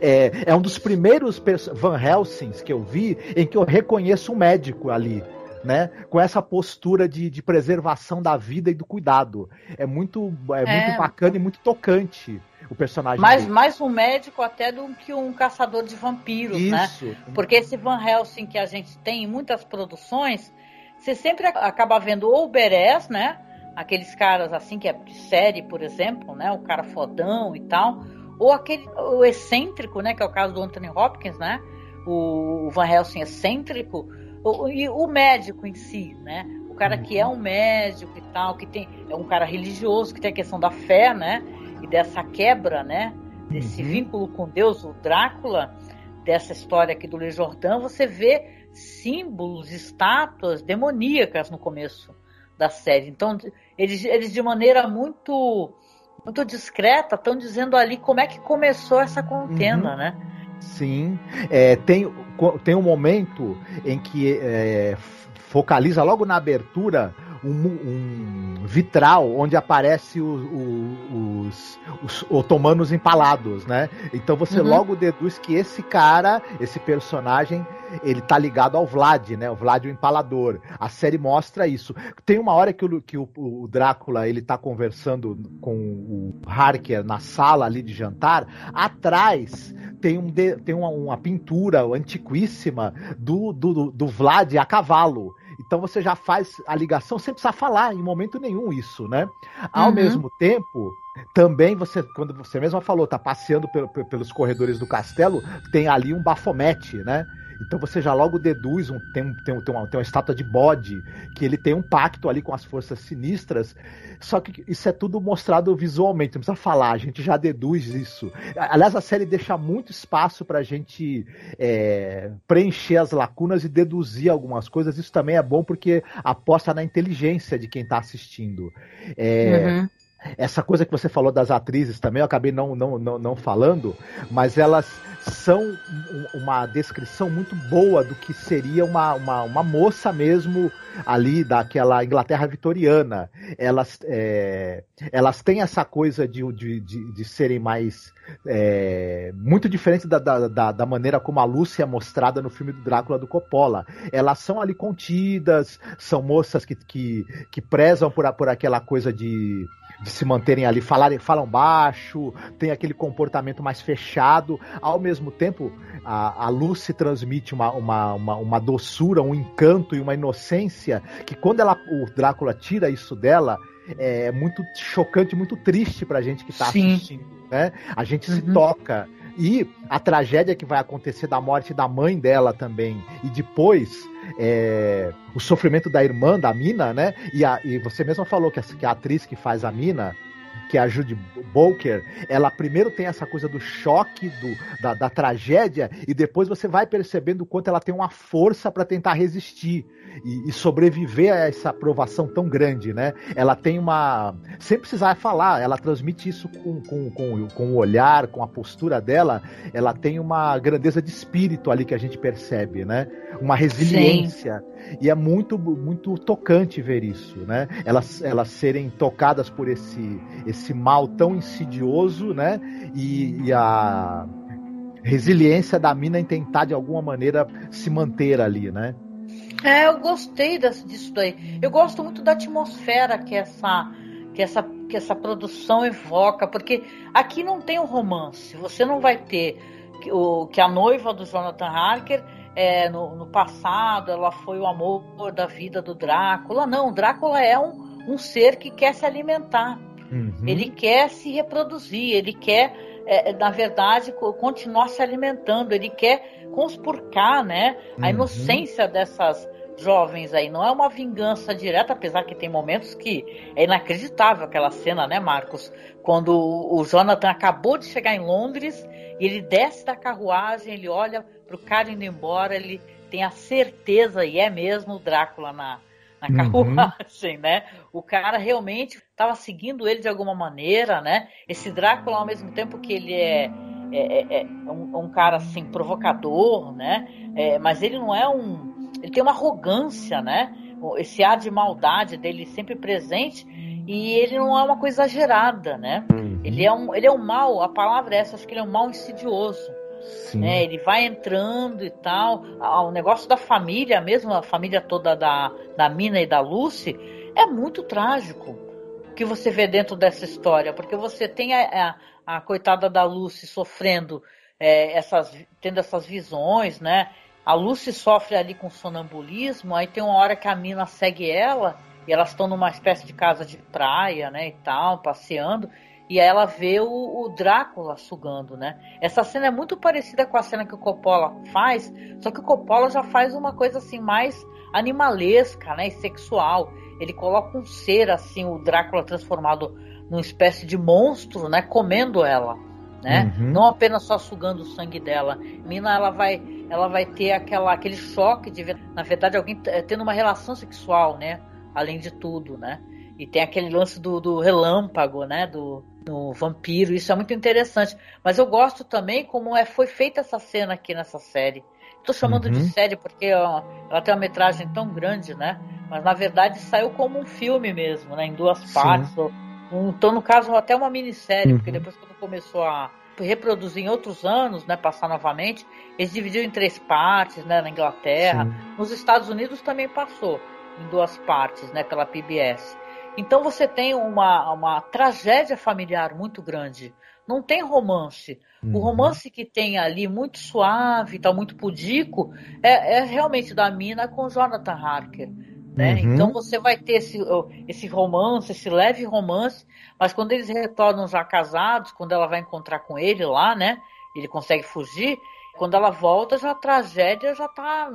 É, é um dos primeiros Van Helsings que eu vi em que eu reconheço um médico ali. Né? Com essa postura de, de preservação da vida e do cuidado. É muito, é, é. muito bacana e muito tocante o personagem. Mais, dele. mais um médico até do que um caçador de vampiros, né? Isso. né? Porque esse Van Helsing que a gente tem em muitas produções, você sempre acaba vendo ou o Beres, né? Aqueles caras assim que é de série, por exemplo, né? O cara fodão e tal. Ou aquele o excêntrico, né? Que é o caso do Anthony Hopkins, né? O Van Helsing excêntrico. O, e o médico em si, né? O cara que é um médico e tal, que tem é um cara religioso, que tem a questão da fé, né? e dessa quebra, né? Desse uhum. vínculo com Deus, o Drácula, dessa história aqui do Le Jordan, você vê símbolos, estátuas demoníacas no começo da série. Então, eles, eles de maneira muito muito discreta estão dizendo ali como é que começou essa contenda, uhum. né? Sim, é, tem, tem um momento em que é, focaliza logo na abertura um, um vitral onde aparece o, o, os, os, otomanos empalados, né? Então você uhum. logo deduz que esse cara, esse personagem, ele tá ligado ao Vlad, né? O Vlad o empalador. A série mostra isso. Tem uma hora que o, que o, o Drácula ele tá conversando com o Harker na sala ali de jantar. Atrás tem, um de, tem uma, uma pintura antiquíssima do, do, do Vlad a cavalo. Então você já faz a ligação sem precisar falar em momento nenhum isso, né? Ao uhum. mesmo tempo, também você, quando você mesma falou, tá passeando pelos corredores do castelo, tem ali um bafomete, né? Então você já logo deduz, um, tem, tem, tem, uma, tem uma estátua de bode, que ele tem um pacto ali com as forças sinistras, só que isso é tudo mostrado visualmente, não precisa falar, a gente já deduz isso. Aliás, a série deixa muito espaço para a gente é, preencher as lacunas e deduzir algumas coisas, isso também é bom porque aposta na inteligência de quem está assistindo. É, uhum. Essa coisa que você falou das atrizes também, eu acabei não, não, não, não falando, mas elas são uma descrição muito boa do que seria uma, uma, uma moça mesmo ali daquela Inglaterra vitoriana. Elas, é, elas têm essa coisa de, de, de, de serem mais. É, muito diferente da, da, da, maneira como a Lúcia é mostrada no filme do Drácula do Coppola. Elas são ali contidas, são moças que, que, que prezam por, por aquela coisa de de se manterem ali, falarem, falam baixo, tem aquele comportamento mais fechado. Ao mesmo tempo, a, a Lucy transmite uma, uma, uma, uma, doçura, um encanto e uma inocência que quando ela, o Drácula tira isso dela, é muito chocante, muito triste pra gente que tá Sim. assistindo. Né? A gente uhum. se toca. E a tragédia que vai acontecer da morte da mãe dela também. E depois é, o sofrimento da irmã da Mina, né? E, a, e você mesma falou que a, que a, atriz que faz a Mina, que é a Judy Bolker, ela primeiro tem essa coisa do choque, do, da, da tragédia, e depois você vai percebendo o quanto ela tem uma força para tentar resistir e, e, sobreviver a essa aprovação tão grande, né? Ela tem uma. Sem precisar falar, ela transmite isso com, com, com, com o olhar, com a postura dela, ela tem uma grandeza de espírito ali que a gente percebe, né? Uma resiliência. Sim. E é muito, muito tocante ver isso, né? Elas, elas serem tocadas por esse, esse mal tão insidioso, né? E, e a resiliência da mina em tentar de alguma maneira se manter ali, né? É, eu gostei desse, disso daí. Eu gosto muito da atmosfera que essa, que essa, que essa produção evoca, porque aqui não tem um romance. Você não vai ter que, o, que a noiva do Jonathan Harker é, no, no, passado ela foi o amor da vida do Drácula. Não, Drácula é um, um ser que quer se alimentar. Uhum. Ele quer se reproduzir, ele quer, é, na verdade, continuar se alimentando, ele quer conspurcar né, a uhum. inocência dessas jovens aí. Não é uma vingança direta, apesar que tem momentos que é inacreditável aquela cena, né, Marcos? Quando o Jonathan acabou de chegar em Londres e ele desce da carruagem, ele olha pro cara indo embora, ele tem a certeza, e é mesmo o Drácula na, na uhum. carruagem, uhum. né? O cara realmente estava seguindo ele de alguma maneira, né? Esse Drácula, ao mesmo tempo que ele é, é, é, é um, um, cara assim provocador, né? É, mas ele não é um, ele tem uma arrogância, né? Esse ar de maldade dele sempre presente e ele não é uma coisa exagerada, né? Uhum. Ele é um, ele é um mal. A palavra é essa, acho que ele é um mal insidioso. Né? Ele vai entrando e tal. O negócio da família, mesmo a família toda da, da Mina e da Lucy, é muito trágico o que você vê dentro dessa história, porque você tem a, a, a coitada da Lucy sofrendo é, essas, tendo essas visões, né? A Lucy sofre ali com sonambulismo, aí tem uma hora que a Mina segue ela e elas estão numa espécie de casa de praia, né, e tal, passeando e aí ela vê o, o, Drácula sugando, né? Essa cena é muito parecida com a cena que o Coppola faz, só que o Coppola já faz uma coisa assim mais animalesca, né, e sexual. Ele coloca um ser assim, o Drácula transformado numa espécie de monstro, né, comendo ela, né? Uhum. Não apenas só sugando o sangue dela. Mina ela vai ela vai ter aquela aquele choque de ver, na verdade alguém tendo uma relação sexual, né? Além de tudo, né? E tem aquele lance do, do relâmpago, né? Do, do vampiro, isso é muito interessante. Mas eu gosto também como é, foi feita essa cena aqui nessa série. Estou chamando uhum. de série porque ó, ela tem uma metragem tão grande, né? Mas na verdade saiu como um filme mesmo, né? Em duas Sim. partes. Ou, um, então, no caso, até uma minissérie, uhum. porque depois quando começou a reproduzir em outros anos, né? Passar novamente, eles dividiram em três partes, né? Na Inglaterra. Sim. Nos Estados Unidos também passou em duas partes, né? Pela PBS. Então você tem uma, uma tragédia familiar muito grande. Não tem romance. Uhum. O romance que tem ali, muito suave, tá muito pudico, é, é realmente da Mina com Jonathan Harker. Né? Uhum. Então você vai ter esse, esse romance, esse leve romance, mas quando eles retornam já casados, quando ela vai encontrar com ele lá, né? Ele consegue fugir, quando ela volta, já a tragédia já tá,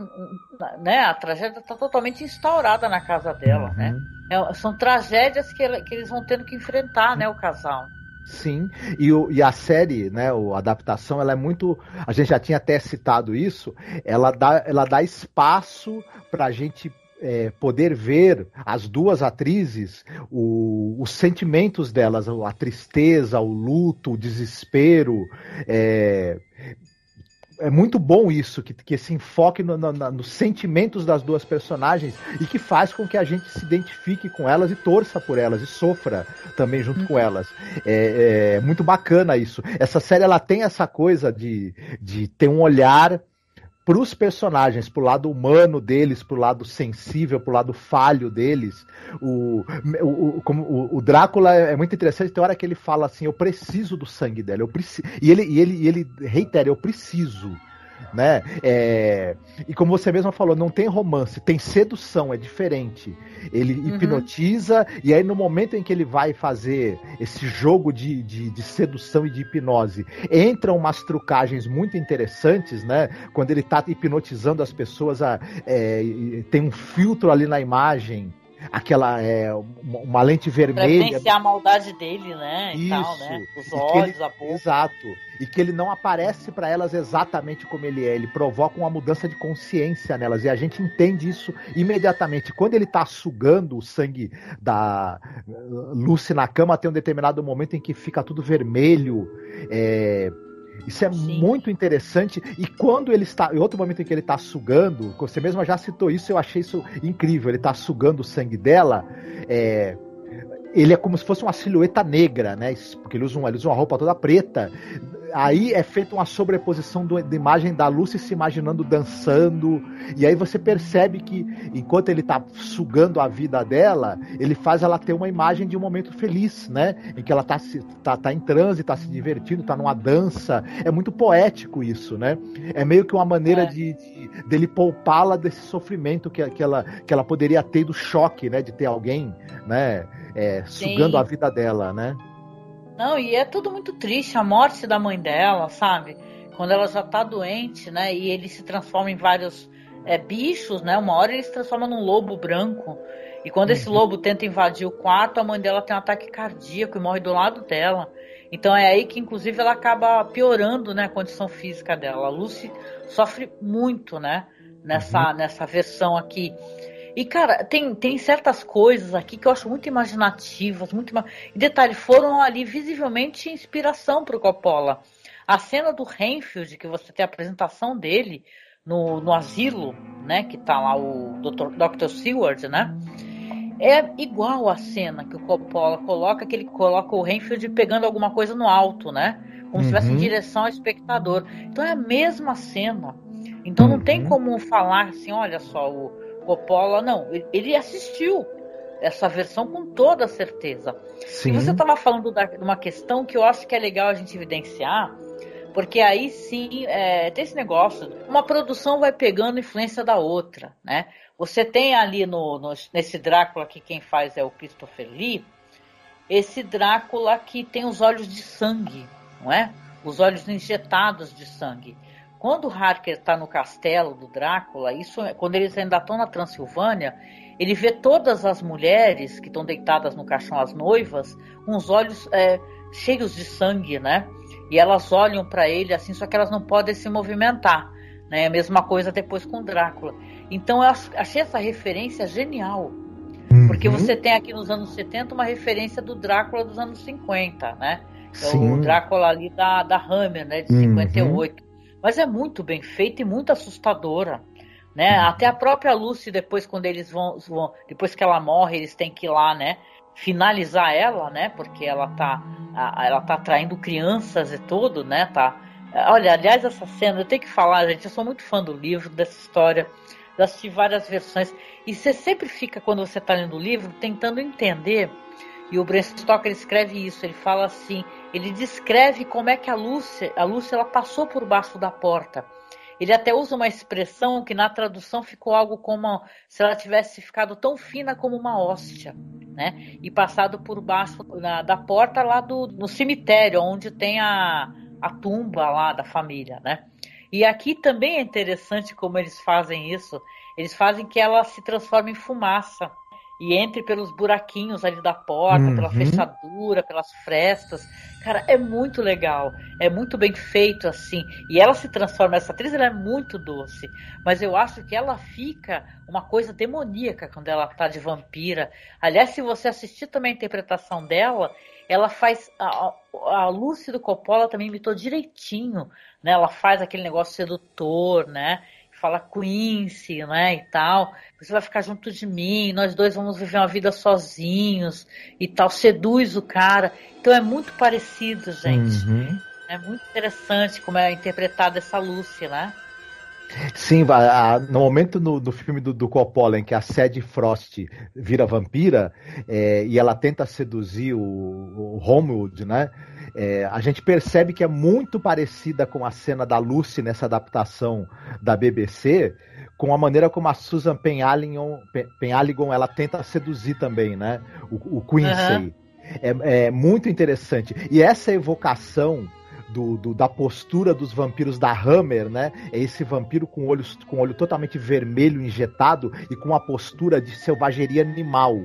né? A tragédia está totalmente instaurada na casa dela, né? uhum. né? É, são tragédias que, que, eles vão tendo que enfrentar, né? O casal. Sim, e, o, e a série, né, a adaptação, ela é muito. A gente já tinha até citado isso. Ela dá, ela dá espaço para a gente é, poder ver as duas atrizes, o, os sentimentos delas, a tristeza, o luto, o desespero, é, é muito bom isso, que, que esse enfoque no, no, nos sentimentos das duas personagens e que faz com que a gente se identifique com elas e torça por elas e sofra também junto com elas. É, é muito bacana isso. Essa série ela tem essa coisa de, de ter um olhar para os personagens, pro lado humano deles, pro lado sensível, pro lado falho deles. O, o, como, o, o, Drácula é muito interessante, tem hora que ele fala assim, eu preciso do sangue dela, eu preciso. E ele, e ele, e ele reitera, eu preciso né? É... E como você mesma falou, não tem romance, tem sedução, é diferente. Ele uhum. hipnotiza, e aí no momento em que ele vai fazer esse jogo de, de, de, sedução e de hipnose, entram umas trucagens muito interessantes, né? Quando ele tá hipnotizando as pessoas, a, é, tem um filtro ali na imagem aquela é, uma lente vermelha. Pra a maldade dele, né? Isso. Tal, né? Os olhos, ele, a boca. Exato. E que ele não aparece para elas exatamente como ele é. Ele provoca uma mudança de consciência nelas. E a gente entende isso imediatamente. Quando ele tá sugando o sangue da Lucy na cama, tem um determinado momento em que fica tudo vermelho. É isso é Sim. muito interessante. E quando ele está. Em outro momento em que ele está sugando, você mesma já citou isso, eu achei isso incrível. Ele está sugando o sangue dela. É, ele é como se fosse uma silhueta negra, né? Porque ele usa, uma, ele usa uma roupa toda preta aí é feita uma sobreposição do, da imagem da Lucy se imaginando dançando, e aí você percebe que enquanto ele tá sugando a vida dela, ele faz ela ter uma imagem de um momento feliz, né? Em que ela tá, tá, tá em transe, tá se divertindo, tá numa dança. É muito poético isso, né? É meio que uma maneira é. de, de dele poupá-la desse sofrimento que, que, ela, que ela poderia ter do choque, né? De ter alguém, né? É, sugando a vida dela, né? Não, e é tudo muito triste, a morte da mãe dela, sabe? Quando ela já tá doente, né? E ele se transforma em vários é, bichos, né? Uma hora ele se transforma num lobo branco. E quando esse uhum. lobo tenta invadir o quarto, a mãe dela tem um ataque cardíaco e morre do lado dela. Então é aí que, inclusive, ela acaba piorando né, a condição física dela. A Lucy sofre muito, né? Nessa, uhum. nessa versão aqui. E, cara, tem, tem certas coisas aqui que eu acho muito imaginativas, muito. E detalhe, foram ali visivelmente inspiração para o Coppola. A cena do Renfield, que você tem a apresentação dele no, no asilo, né? Que tá lá o Dr. Dr. Seward, né? É igual a cena que o Coppola coloca, que ele coloca o Renfield pegando alguma coisa no alto, né? Como uhum. se estivesse em direção ao espectador. Então é a mesma cena. Então uhum. não tem uhum. como falar assim, olha só, o, Coppola, não, ele assistiu essa versão com toda certeza. Sim. E você estava falando de uma questão que eu acho que é legal a gente evidenciar, porque aí sim é, tem esse negócio, uma produção vai pegando influência da outra, né? Você tem ali no, no, nesse Drácula que quem faz é o Christopher Lee, esse Drácula que tem os olhos de sangue, não é? Os olhos injetados de sangue. Quando o Harker está no castelo do Drácula, isso é, quando eles ainda estão na Transilvânia, ele vê todas as mulheres que estão deitadas no caixão, as noivas, com os olhos é, cheios de sangue, né? E elas olham para ele assim, só que elas não podem se movimentar. Né? A mesma coisa depois com Drácula. Então eu achei essa referência genial. Uhum. Porque você tem aqui nos anos 70 uma referência do Drácula dos anos 50, né? É o Drácula ali da, da Hammer, né? De 58. Mas é muito bem feita e muito assustadora. Né? Até a própria Lucy, depois, quando eles vão, vão, Depois que ela morre, eles têm que ir lá, né? Finalizar ela, né? Porque ela tá, ela tá atraindo crianças e tudo, né? Tá. Olha, aliás, essa cena, eu tenho que falar, gente, eu sou muito fã do livro, dessa história. Eu assisti várias versões. E você sempre fica, quando você está lendo o livro, tentando entender. E o Bram Stoker escreve isso. Ele fala assim: ele descreve como é que a Lúcia, a Lúcia ela passou por baixo da porta. Ele até usa uma expressão que na tradução ficou algo como se ela tivesse ficado tão fina como uma hóstia, né? E passado por baixo na, da porta lá do no cemitério, onde tem a, a tumba lá da família, né? E aqui também é interessante como eles fazem isso. Eles fazem que ela se transforme em fumaça e entre pelos buraquinhos ali da porta, uhum. pela fechadura, pelas frestas. Cara, é muito legal. É muito bem feito assim. E ela se transforma, essa atriz ela é muito doce. Mas eu acho que ela fica uma coisa demoníaca quando ela tá de vampira. Aliás, se você assistir também a interpretação dela, ela faz. A, a Lúcia do Coppola também imitou direitinho. Né? Ela faz aquele negócio sedutor, né? Fala Quincy, né, e tal. Você vai ficar junto de mim, nós dois vamos viver uma vida sozinhos e tal. Seduz o cara. Então é muito parecido, gente. Uhum. É muito interessante como é interpretada essa Lúcia, né? Sim, a, no momento no, do filme do, do, Coppola em que a Sadie Frost vira vampira é, e ela tenta seduzir o, o Homewood, né? É, a gente percebe que é muito parecida com a cena da Lucy nessa adaptação da BBC, com a maneira como a Susan Penhaligon, Penhaligon ela tenta seduzir também, né? O, o Quincy. Uhum. É, é muito interessante. E essa evocação do, do, da postura dos vampiros da Hammer, né? É esse vampiro com olhos com olho totalmente vermelho injetado e com uma postura de selvageria animal.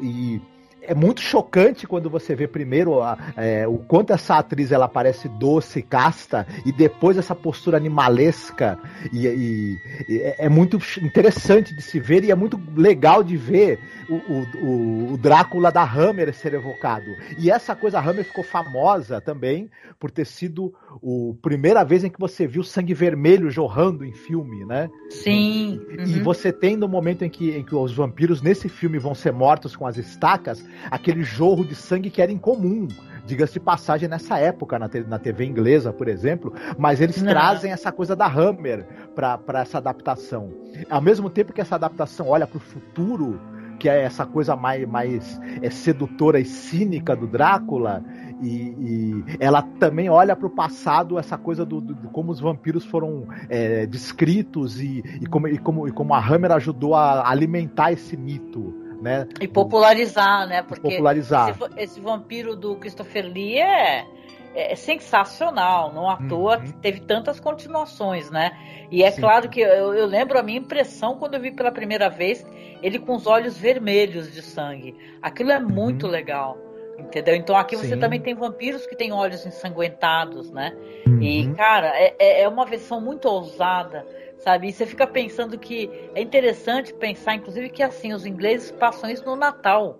E é muito chocante quando você vê primeiro a, é, o quanto essa atriz ela parece doce, casta, e depois essa postura animalesca. E, e, e é, é muito interessante de se ver e é muito legal de ver o, o, o, Drácula da Hammer ser evocado. E essa coisa, a Hammer ficou famosa também por ter sido a primeira vez em que você viu sangue vermelho jorrando em filme, né? Sim. Uhum. E você tem no momento em que, em que os vampiros nesse filme vão ser mortos com as estacas, aquele jorro de sangue que era incomum diga-se de passagem, nessa época, na, na TV inglesa, por exemplo, mas eles Não. trazem essa coisa da Hammer para essa adaptação. Ao mesmo tempo que essa adaptação olha para o futuro que é essa coisa mais, mais é, sedutora e cínica do Drácula, e, e ela também olha para o passado, essa coisa do, do, de como os vampiros foram é, descritos e, e, como, e, como, e como a Hammer ajudou a alimentar esse mito. Né? E popularizar, né? Porque popularizar. Esse, esse vampiro do Christopher Lee é é, é sensacional, não à toa uhum. teve tantas continuações, né? E é Sim. claro que eu, eu, lembro a minha impressão quando eu vi pela primeira vez ele com os olhos vermelhos de sangue. Aquilo é muito uhum. legal. Entendeu? Então aqui Sim. você também tem vampiros que têm olhos ensanguentados, né? Uhum. E, cara, é, é, é uma versão muito ousada, sabe? E você fica pensando que é interessante pensar, inclusive, que assim, os ingleses passam isso no Natal.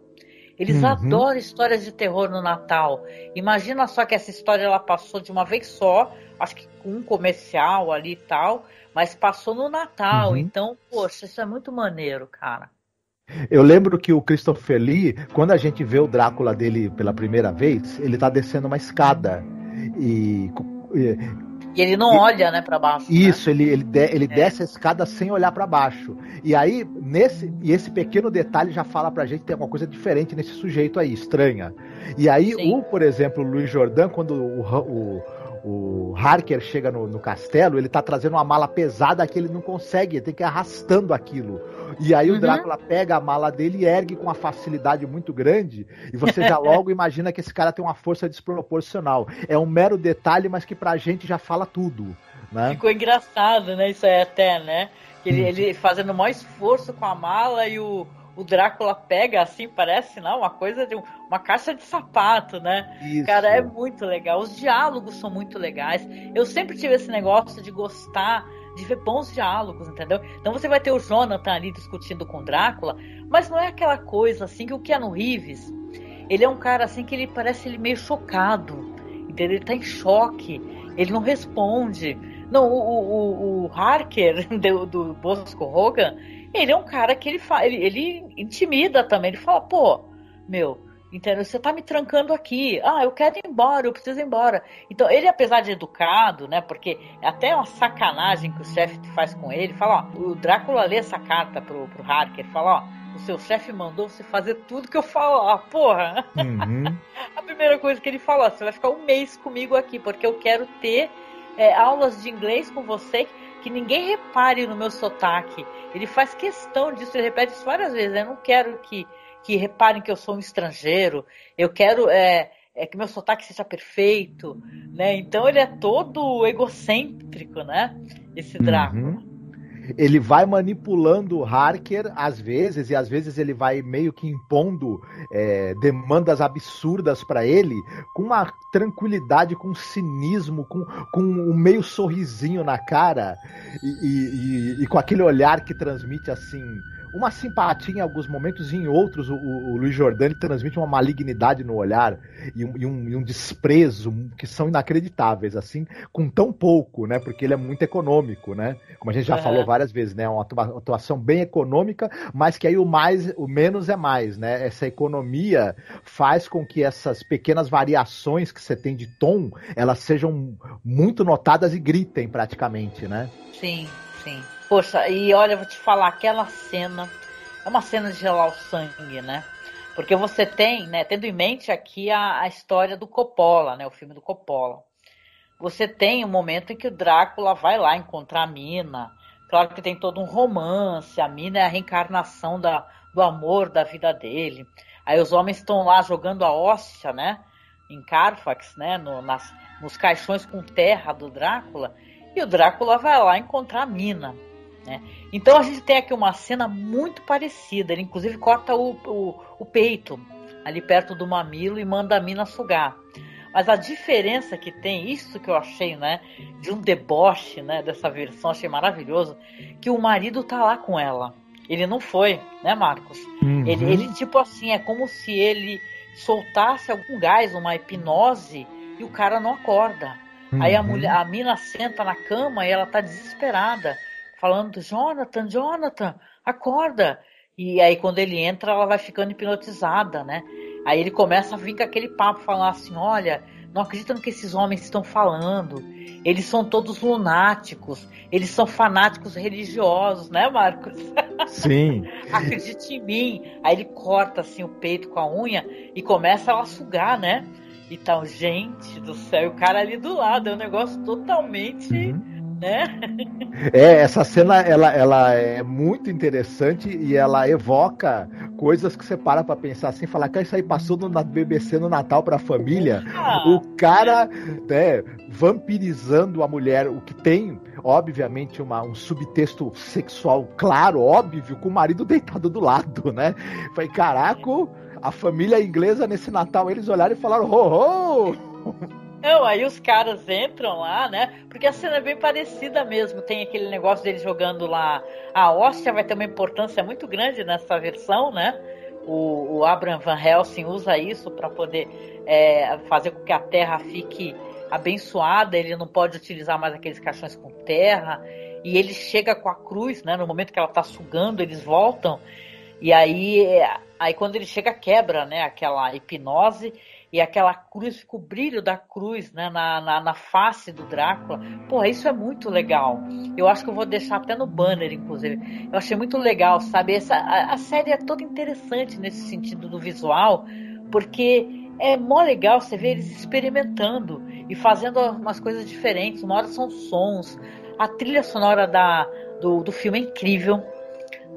Eles uhum. adoram histórias de terror no Natal. Imagina só que essa história ela passou de uma vez só, acho que com um comercial ali e tal, mas passou no Natal. Uhum. Então, poxa, isso é muito maneiro, cara. Eu lembro que o Christopher Lee, quando a gente vê o Drácula dele pela primeira vez, ele tá descendo uma escada. E e ele não e, olha, né, para baixo. Né? Isso, né? ele, ele, de, ele é. desce a escada sem olhar para baixo. E aí, nesse e esse pequeno detalhe já fala pra gente que tem alguma coisa diferente nesse sujeito aí, estranha. E aí, Sim. o, por exemplo, o Luiz Jordan, quando o, o o Harker chega no, no, castelo, ele tá trazendo uma mala pesada que ele não consegue, ele tem que ir arrastando aquilo. E aí uhum. o Drácula pega a mala dele e ergue com uma facilidade muito grande, e você já logo imagina que esse cara tem uma força desproporcional. É um mero detalhe, mas que pra gente já fala tudo. Né? Ficou engraçado, né? Isso aí até, né? Ele, ele fazendo o maior esforço com a mala e o o Drácula pega assim, parece não, uma coisa de um, uma caixa de sapato, né? Isso. Cara, é muito legal. Os diálogos são muito legais. Eu sempre tive esse negócio de gostar de ver bons diálogos, entendeu? Então você vai ter o Jonathan ali discutindo com o Drácula, mas não é aquela coisa assim que o Keanu Reeves, ele é um cara assim que ele parece ele meio chocado, entendeu? Ele tá em choque, ele não responde. Não, o, o, o Harker do, do Bosco Hogan, ele é um cara que ele, fala, ele, ele intimida também. Ele fala, pô, meu, entendeu? Você tá me trancando aqui. Ah, eu quero ir embora, eu preciso ir embora. Então, ele, apesar de educado, né? Porque é até uma sacanagem que o chefe faz com ele. Fala, ó, o Drácula lê essa carta pro, pro Harker. Fala, ó, o seu chefe mandou você fazer tudo que eu falo. Ah, porra! Uhum. A primeira coisa que ele falou, você vai ficar um mês comigo aqui, porque eu quero ter é, aulas de inglês com você que ninguém repare no meu sotaque. Ele faz questão disso, ele repete isso várias vezes. Eu não quero que, que reparem que eu sou um estrangeiro. Eu quero é, é que meu sotaque seja perfeito, né? Então ele é todo egocêntrico, né? Esse Drácula. Uhum ele vai manipulando o Harker às vezes, e às vezes ele vai meio que impondo é, demandas absurdas para ele, com uma tranquilidade, com um cinismo, com, com um meio sorrisinho na cara, e, e, e, e com aquele olhar que transmite assim uma simpatia em alguns momentos e em outros o, o, Luiz Jordani transmite uma malignidade no olhar e um, e, um, e um, desprezo que são inacreditáveis, assim, com tão pouco, né? Porque ele é muito econômico, né? Como a gente já falou várias vezes, né? Uma atuação bem econômica, mas que aí o mais, o menos é mais, né? Essa economia faz com que essas pequenas variações que você tem de tom, elas sejam muito notadas e gritem praticamente, né? Sim, sim. Poxa, e olha, vou te falar, aquela cena é uma cena de gelar o sangue, né? Porque você tem, né, tendo em mente aqui a, a história do Coppola, né, o filme do Coppola. Você tem um momento em que o Drácula vai lá encontrar a mina. Claro que tem todo um romance, a mina é a reencarnação da, do amor da vida dele. Aí os homens estão lá jogando a hóstia, né? Em Carfax, né? No, nas, nos caixões com terra do Drácula, e o Drácula vai lá encontrar a mina. Né? Então a gente tem aqui uma cena muito parecida. Ele inclusive corta o, o, o peito ali perto do mamilo e manda a mina sugar. Mas a diferença que tem, isso que eu achei, né, de um deboche, né, dessa versão, achei maravilhoso, que o marido tá lá com ela. Ele não foi, né, Marcos? Uhum. Ele, ele, tipo assim, é como se ele soltasse algum gás, uma hipnose, e o cara não acorda. Uhum. Aí a mulher, a mina senta na cama e ela tá desesperada, falando, Jonathan, Jonathan, acorda. E aí quando ele entra, ela vai ficando hipnotizada, né? Aí ele começa a vir com aquele papo, falar assim: olha, não acredito no que esses homens estão falando. Eles são todos lunáticos, eles são fanáticos religiosos, né, Marcos? Sim. Acredite em mim. Aí ele corta assim o peito com a unha e começa a sugar, né? Então, gente do céu, o cara ali do lado, é um negócio totalmente. Uhum né? É, essa cena ela, ela é muito interessante e ela evoca coisas que você para pra pensar assim, falar que isso aí passou no, na BBC no Natal pra família. Ah, o cara, né, vampirizando a mulher, o que tem, obviamente, uma, um subtexto sexual claro, óbvio, com o marido deitado do lado, né? Foi, caraca, a família inglesa nesse Natal, eles olharam e falaram, ho, ho! Não, aí os caras entram lá, né? Porque a cena é bem parecida mesmo. Tem aquele negócio dele jogando lá. A hóstia vai ter uma importância muito grande nessa versão, né? O, o Abraham Van Helsing usa isso para poder é, fazer com que a terra fique abençoada. Ele não pode utilizar mais aqueles caixões com terra. E ele chega com a cruz, né? No momento que ela está sugando, eles voltam. E aí, aí quando ele chega, quebra, né? Aquela hipnose e aquela cruz, fica o brilho da cruz né, na, na, na, face do Drácula. Porra, isso é muito legal. Eu acho que eu vou deixar até no banner, inclusive. Eu achei muito legal, sabe? Essa, a, a série é toda interessante nesse sentido do visual, porque é mó legal você ver eles experimentando e fazendo umas coisas diferentes. Uma hora são sons. A trilha sonora da, do, do filme é incrível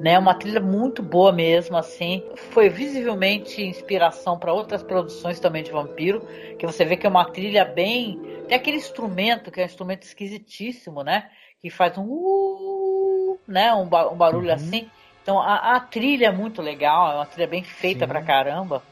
né? Uma trilha muito boa mesmo, assim. Foi visivelmente inspiração para outras produções também de vampiro, que você vê que é uma trilha bem. Tem aquele instrumento que é um instrumento esquisitíssimo, né? Que faz um uh, né? Um, um barulho uhum. assim. Então a, a, trilha é muito legal, é uma trilha bem feita Sim. pra caramba.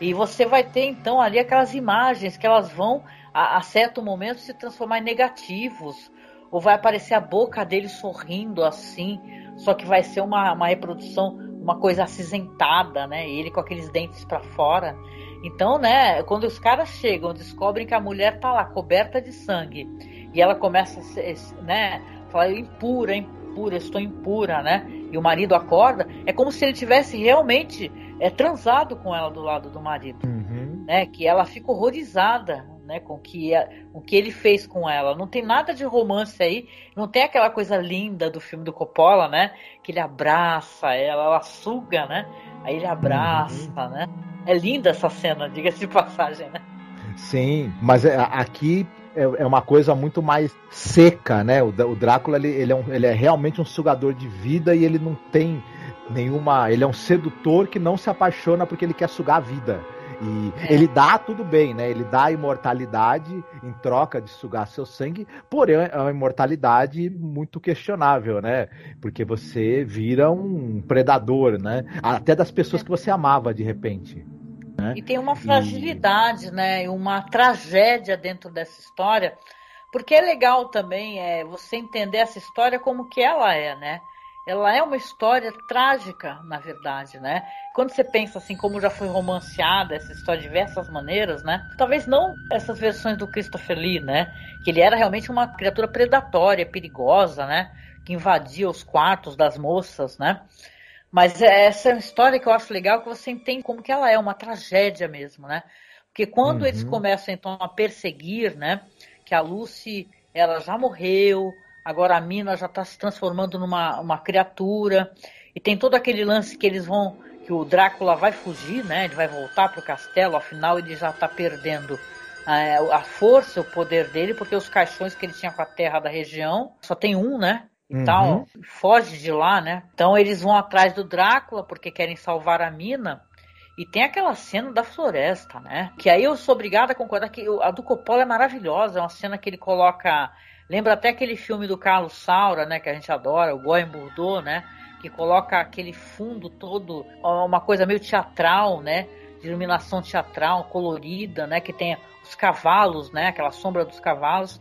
E você vai ter então ali aquelas imagens que elas vão a, a certo momento se transformar em negativos ou vai aparecer a boca dele sorrindo assim, só que vai ser uma, uma reprodução, uma coisa acinzentada, né? Ele com aqueles dentes para fora. Então, né, quando os caras chegam, descobrem que a mulher tá lá coberta de sangue e ela começa a né, falar impura, impura, estou impura, né? E o marido acorda, é como se ele tivesse realmente é, transado com ela do lado do marido, uhum. né? Que ela fica horrorizada, né, com que a, o que ele fez com ela. Não tem nada de romance aí, não tem aquela coisa linda do filme do Coppola, né, que ele abraça ela, ela suga, né? Aí ele abraça, uhum. né? É linda essa cena, diga-se de passagem, né? Sim, mas é, aqui é, é uma coisa muito mais seca, né? O, o Drácula ele, ele, é um, ele é realmente um sugador de vida e ele não tem nenhuma. Ele é um sedutor que não se apaixona porque ele quer sugar a vida. E é. ele dá tudo bem, né? Ele dá a imortalidade em troca de sugar seu sangue, porém é uma imortalidade muito questionável, né? Porque você vira um predador, né? Até das pessoas que você amava de repente. Né? E tem uma fragilidade, e... né? Uma tragédia dentro dessa história, porque é legal também é, você entender essa história como que ela é, né? Ela é uma história trágica, na verdade, né? Quando você pensa assim, como já foi romanceada essa história de diversas maneiras, né? Talvez não essas versões do Christopher Lee, né? Que ele era realmente uma criatura predatória, perigosa, né? Que invadia os quartos das moças, né? Mas essa é uma história que eu acho legal que você entende como que ela é, uma tragédia mesmo, né? Porque quando uhum. eles começam então a perseguir, né? Que a Lucy, ela já morreu, agora a mina já está se transformando numa uma criatura. E tem todo aquele lance que eles vão. que o Drácula vai fugir, né? Ele vai voltar para o castelo, afinal ele já está perdendo é, a força, o poder dele, porque os caixões que ele tinha com a terra da região, só tem um, né? E uhum. tal, foge de lá, né? Então eles vão atrás do Drácula porque querem salvar a mina. E tem aquela cena da floresta, né? Que aí eu sou obrigada a concordar que a do Coppola é maravilhosa. É uma cena que ele coloca. Lembra até aquele filme do Carlos Saura, né? Que a gente adora, o Goem Bordeaux, né? Que coloca aquele fundo todo, uma coisa meio teatral, né? De iluminação teatral, colorida, né? Que tem os cavalos, né? Aquela sombra dos cavalos.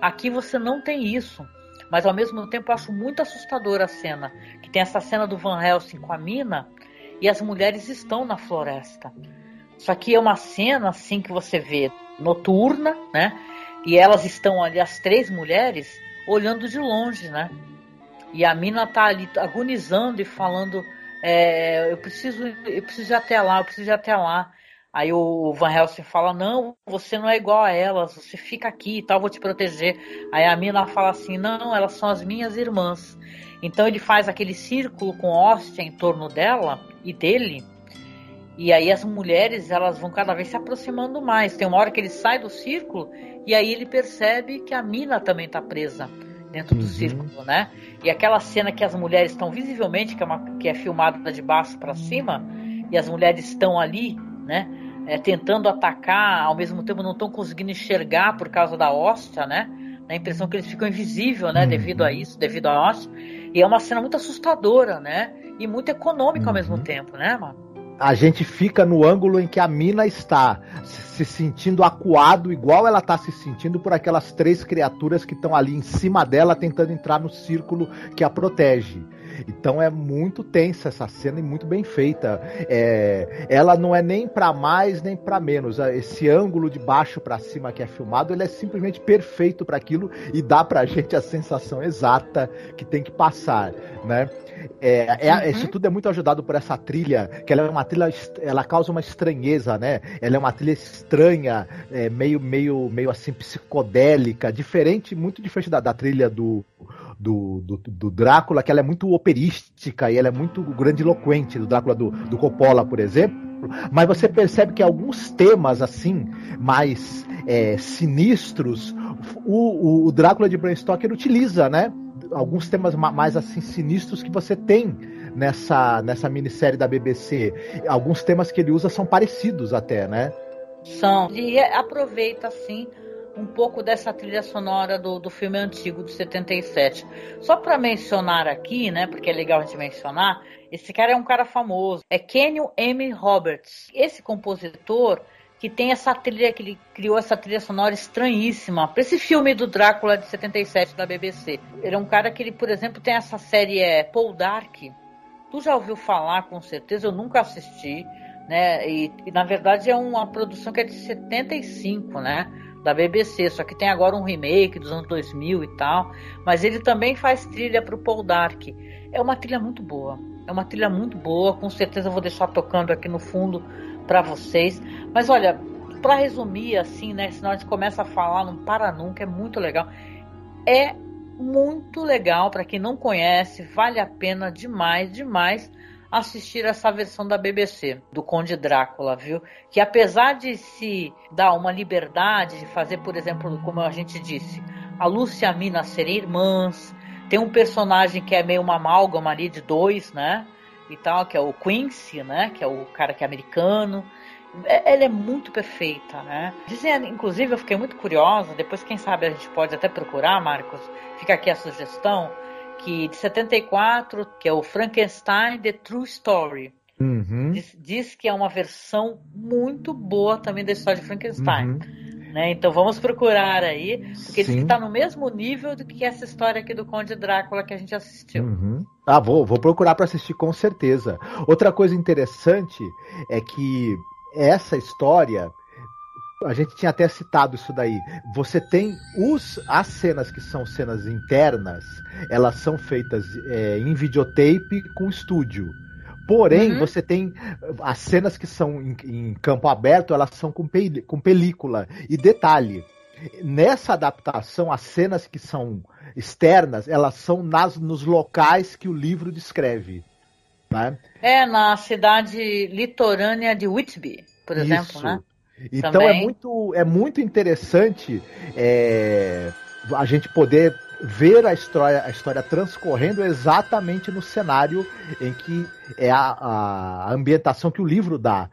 Aqui você não tem isso. Mas ao mesmo tempo eu acho muito assustadora a cena. Que tem essa cena do Van Helsing com a mina e as mulheres estão na floresta. Só que é uma cena assim que você vê noturna, né? E elas estão ali, as três mulheres, olhando de longe, né? E a mina tá ali agonizando e falando: é, eu preciso, eu preciso ir até lá, eu preciso ir até lá. Aí o Van Helsing fala: Não, você não é igual a elas, você fica aqui e tal, vou te proteger. Aí a mina fala assim: Não, elas são as minhas irmãs. Então ele faz aquele círculo com hóstia em torno dela e dele. E aí as mulheres elas vão cada vez se aproximando mais. Tem uma hora que ele sai do círculo e aí ele percebe que a mina também está presa dentro do uhum. círculo, né? E aquela cena que as mulheres estão visivelmente que é, uma, que é filmada de baixo para cima e as mulheres estão ali, né? É, tentando atacar, ao mesmo tempo não estão conseguindo enxergar por causa da hóstia, né? A impressão que eles ficam invisíveis, né? Uhum. Devido a isso, devido à hóstia. E é uma cena muito assustadora, né? E muito econômica uhum. ao mesmo tempo, né, mano? A gente fica no ângulo em que a mina está se sentindo acuado, igual ela está se sentindo por aquelas três criaturas que estão ali em cima dela tentando entrar no círculo que a protege. Então é muito tensa essa cena e muito bem feita. É, ela não é nem para mais nem para menos. Esse ângulo de baixo para cima que é filmado, ele é simplesmente perfeito para aquilo e dá pra gente a sensação exata que tem que passar, né? É, é, uhum. Isso tudo é muito ajudado por essa trilha, que ela é uma trilha, ela causa uma estranheza, né? Ela é uma trilha estranha, é, meio, meio, meio assim psicodélica, diferente, muito diferente da, da trilha do, do, do, do, Drácula, que ela é muito operística e ela é muito grandiloquente, do Drácula do, do Coppola, por exemplo. Mas você percebe que alguns temas, assim, mais é, sinistros, o, o, o, Drácula de Bram Stoker utiliza, né? Alguns temas mais, assim, sinistros que você tem nessa, nessa minissérie da BBC. Alguns temas que ele usa são parecidos até, né? São. E aproveita, assim, um pouco dessa trilha sonora do, do filme antigo de 77. Só para mencionar aqui, né, porque é legal a gente mencionar, esse cara é um cara famoso, é Kenyon M. Roberts. Esse compositor que tem essa trilha, que ele criou essa trilha sonora estranhíssima para esse filme do Drácula de 77 da BBC. Ele é um cara que ele, por exemplo, tem essa série é, Paul Dark. Tu já ouviu falar com certeza, eu nunca assisti, né? E, e na verdade é uma produção que é de 75, né? Da BBC, só que tem agora um remake dos anos 2000 e tal, mas ele também faz trilha para o Paul Dark. É uma trilha muito boa, é uma trilha muito boa, com certeza eu vou deixar tocando aqui no fundo para vocês. Mas olha, para resumir assim, né, senão a gente começa a falar, não para nunca, é muito legal. É muito legal para quem não conhece, vale a pena demais, demais assistir essa versão da BBC, do Conde Drácula, viu? Que apesar de se dar uma liberdade de fazer, por exemplo, como a gente disse, a Lúcia e a Mina serem irmãs, tem um personagem que é meio uma amálgama ali de dois, né? E tal, que é o Quincy, né? Que é o cara que é americano. É, ela é muito perfeita, né? Dizem, inclusive, eu fiquei muito curiosa. Depois, quem sabe, a gente pode até procurar, Marcos. Fica aqui a sugestão que de 74, que é o Frankenstein The True Story. Uhum. Diz, diz, que é uma versão muito boa também da história de Frankenstein. Uhum. Né? Então vamos procurar aí, porque Sim. diz que está no mesmo nível do que essa história aqui do Conde Drácula que a gente assistiu. Uhum. Ah, vou, vou procurar para assistir com certeza. Outra coisa interessante é que essa história a gente tinha até citado isso daí. Você tem os, as cenas que são cenas internas, elas são feitas é, em videotape com estúdio. Porém, uhum. você tem as cenas que são em, em campo aberto, elas são com, pel com película. E detalhe, nessa adaptação, as cenas que são externas, elas são nas, nos locais que o livro descreve. Né? É, na cidade litorânea de Whitby, por Isso. exemplo, né? Então é muito, é muito interessante é, a gente poder ver a história, a história transcorrendo exatamente no cenário em que é a, a ambientação que o livro dá.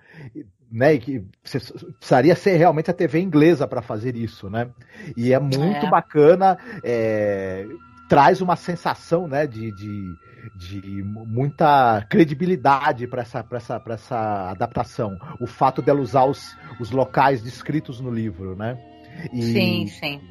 Né, e que precisaria ser realmente a TV inglesa para fazer isso, né? E é muito é. bacana, é, traz uma sensação, né, de, de, de muita credibilidade para essa, essa, essa adaptação. O fato dela usar os, os locais descritos no livro, né? E, sim, sim.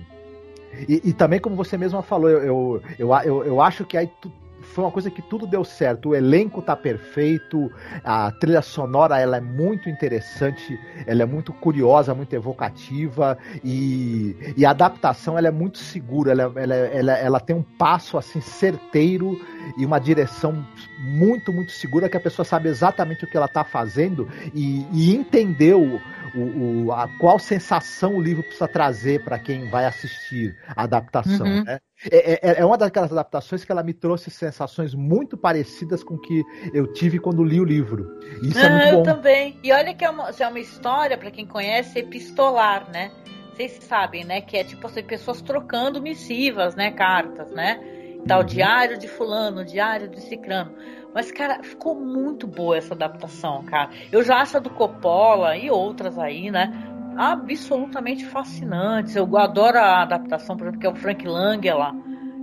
E, e, também, como você mesma falou, eu, eu, eu, eu acho que aí tu, foi uma coisa que tudo deu certo. O elenco tá perfeito, a trilha sonora ela é muito interessante, ela é muito curiosa, muito evocativa e, e a adaptação ela é muito segura, ela, ela, ela, ela tem um passo assim certeiro e uma direção muito, muito segura que a pessoa sabe exatamente o que ela está fazendo e, e entendeu o, o, a, qual sensação o livro precisa trazer para quem vai assistir a adaptação. Uhum. Né? É, é, é, uma daquelas adaptações que ela me trouxe sensações muito parecidas com que eu tive quando li o livro. Isso é muito bom. Eu também. E olha que é uma, é uma história, para quem conhece, epistolar, né? Vocês sabem, né? Que é tipo assim, pessoas trocando missivas, né? Cartas, né? Tal, uhum. diário de fulano, diário de cicrano. Mas, cara, ficou muito boa essa adaptação, cara. Eu já acho a do Coppola e outras aí, né? Absolutamente fascinantes. Eu adoro a adaptação, por exemplo, que é o Frank Langella lá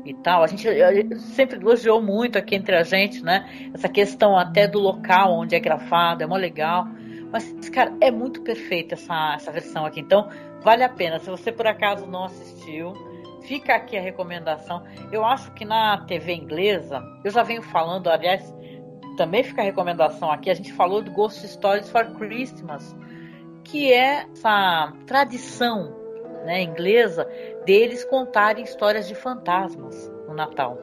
e tal. A gente, a gente sempre elogiou muito aqui entre a gente, né? Essa questão até do local onde é gravado, é mó legal. Mas, cara, é muito perfeita essa, essa versão aqui. Então, vale a pena. Se você por acaso não assistiu, fica aqui a recomendação. Eu acho que na TV inglesa, eu já venho falando, aliás, também fica a recomendação aqui. A gente falou do Ghost Stories for Christmas, que é essa tradição né, inglesa deles contarem histórias de fantasmas no Natal.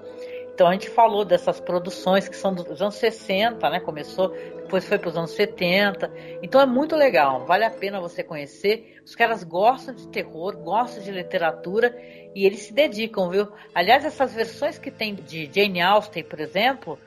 Então a gente falou dessas produções que são dos anos 60, né? Começou, depois foi para os anos 70. Então é muito legal, vale a pena você conhecer. Os caras gostam de terror, gostam de literatura e eles se dedicam, viu? Aliás, essas versões que tem de Jane Austen, por exemplo,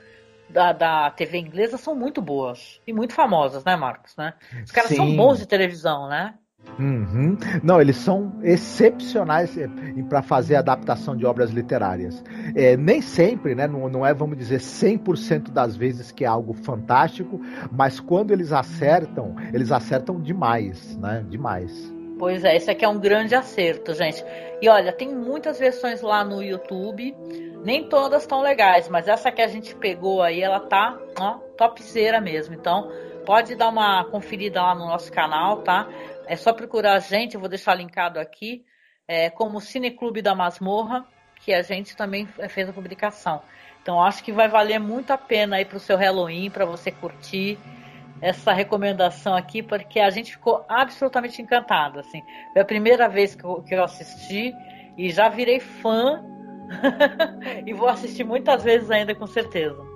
da, da TV inglesa são muito boas e muito famosas, né, Marcos? Né? Os caras Sim. são bons de televisão, né? Uhum. Não, eles são excepcionais eh, para fazer adaptação de obras literárias. É, nem sempre, né, não, não é, vamos dizer, 100% das vezes que é algo fantástico, mas quando eles acertam, eles acertam demais, né? Demais. Pois é, esse aqui é um grande acerto, gente. E olha, tem muitas versões lá no YouTube. Nem todas estão legais, mas essa que a gente pegou aí, ela tá, ó, topzera mesmo. Então, pode dar uma conferida lá no nosso canal, tá? É só procurar a gente, eu vou deixar linkado aqui, é, como Cineclube da Masmorra, que a gente também fez a publicação. Então, acho que vai valer muito a pena aí pro seu Halloween, para você curtir essa recomendação aqui, porque a gente ficou absolutamente encantado, assim. Foi a primeira vez que eu, que eu assisti e já virei fã e vou assistir muitas vezes ainda, com certeza.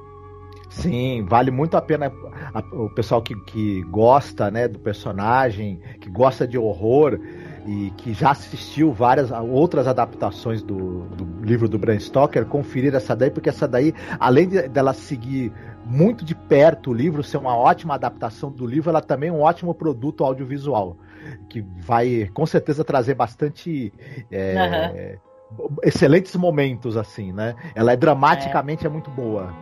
Sim, vale muito a pena a, o pessoal que, que gosta né, do personagem, que gosta de horror e que já assistiu várias outras adaptações do, do livro do Bram Stoker, conferir essa daí, porque essa daí, além de, dela seguir muito de perto o livro, ser uma ótima adaptação do livro, ela também é um ótimo produto audiovisual, que vai com certeza trazer bastante. É, uhum excelentes momentos, assim, né? Ela é dramaticamente é, é muito boa.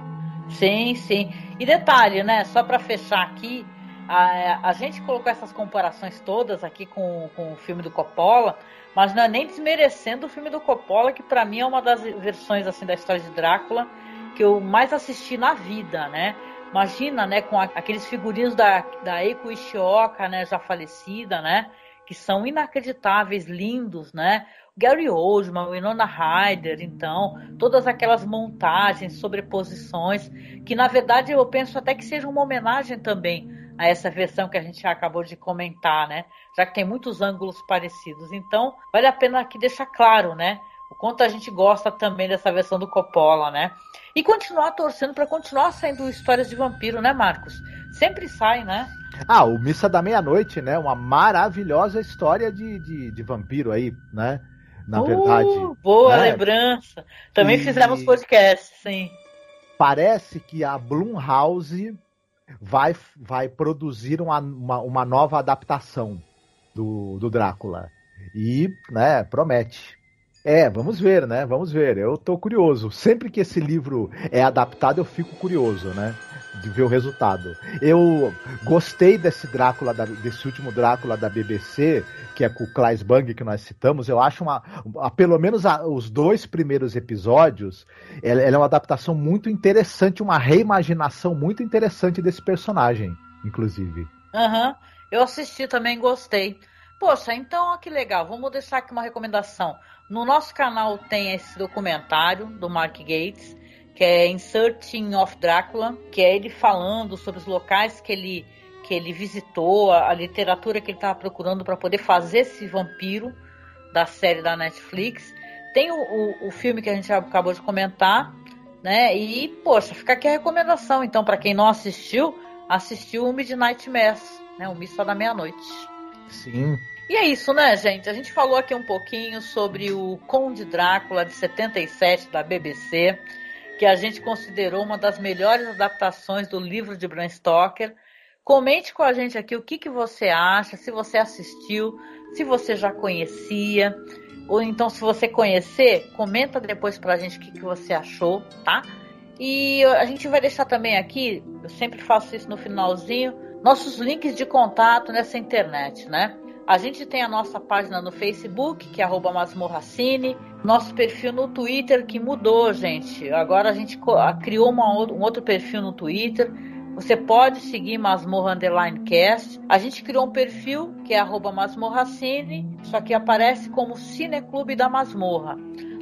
Sim, sim. E detalhe, né? Só para fechar aqui, a, a gente colocou essas comparações todas aqui com, com o filme do Coppola, mas não é nem desmerecendo o filme do Coppola, que para mim é uma das versões assim da história de Drácula que eu mais assisti na vida, né? Imagina, né, com aqueles figurinos da, da Eiko Ishioka, né, já falecida, né? Que são inacreditáveis, lindos, né? Gary Oldman, Winona Ryder, então, todas aquelas montagens, sobreposições, que na verdade eu penso até que seja uma homenagem também a essa versão que a gente acabou de comentar, né? Já que tem muitos ângulos parecidos. Então, vale a pena aqui deixar claro, né? O quanto a gente gosta também dessa versão do Coppola, né? E continuar torcendo para continuar saindo histórias de vampiro, né, Marcos? Sempre sai, né? Ah, o Missa da Meia-Noite, né? Uma maravilhosa história de, de, de vampiro aí, né? Na uh, verdade. Boa né? lembrança. Também e... fizemos podcast, sim. Parece que a Blumhouse vai, vai produzir uma, uma, uma nova adaptação do, do Drácula. E, né, promete. É, vamos ver, né? Vamos ver. Eu tô curioso. Sempre que esse livro é adaptado, eu fico curioso, né? De ver o resultado. Eu gostei desse Drácula, desse último Drácula da BBC, que é com o Klaes Bang que nós citamos. Eu acho uma. uma pelo menos a, os dois primeiros episódios, ela, ela é uma adaptação muito interessante, uma reimaginação muito interessante desse personagem, inclusive. Aham. Uhum. Eu assisti também, gostei. Poxa, então ó, que legal. Vamos deixar aqui uma recomendação. No nosso canal tem esse documentário do Mark Gates, que é In Searching of Drácula, que é ele falando sobre os locais que ele, que ele visitou, a, a literatura que ele estava procurando para poder fazer esse vampiro da série da Netflix. Tem o, o, o, filme que a gente acabou de comentar, né? E, poxa, fica aqui a recomendação, então, para quem não assistiu, assistiu o Midnight Mass, né? O Missa da Meia-Noite. Sim, e é isso, né, gente? A gente falou aqui um pouquinho sobre o Conde Drácula de 77 da BBC, que a gente considerou uma das melhores adaptações do livro de Bram Stoker. Comente com a gente aqui o que, que você acha, se você assistiu, se você já conhecia, ou então se você conhecer, comenta depois pra gente o que, que você achou, tá? E a gente vai deixar também aqui, eu sempre faço isso no finalzinho, nossos links de contato nessa internet, né? A gente tem a nossa página no Facebook, que é Masmorracine, nosso perfil no Twitter, que mudou, gente. Agora a gente criou uma, um outro perfil no Twitter. Você pode seguir Masmorra Underline Cast. A gente criou um perfil que é Masmorracine, só que aparece como Cineclube da Masmorra.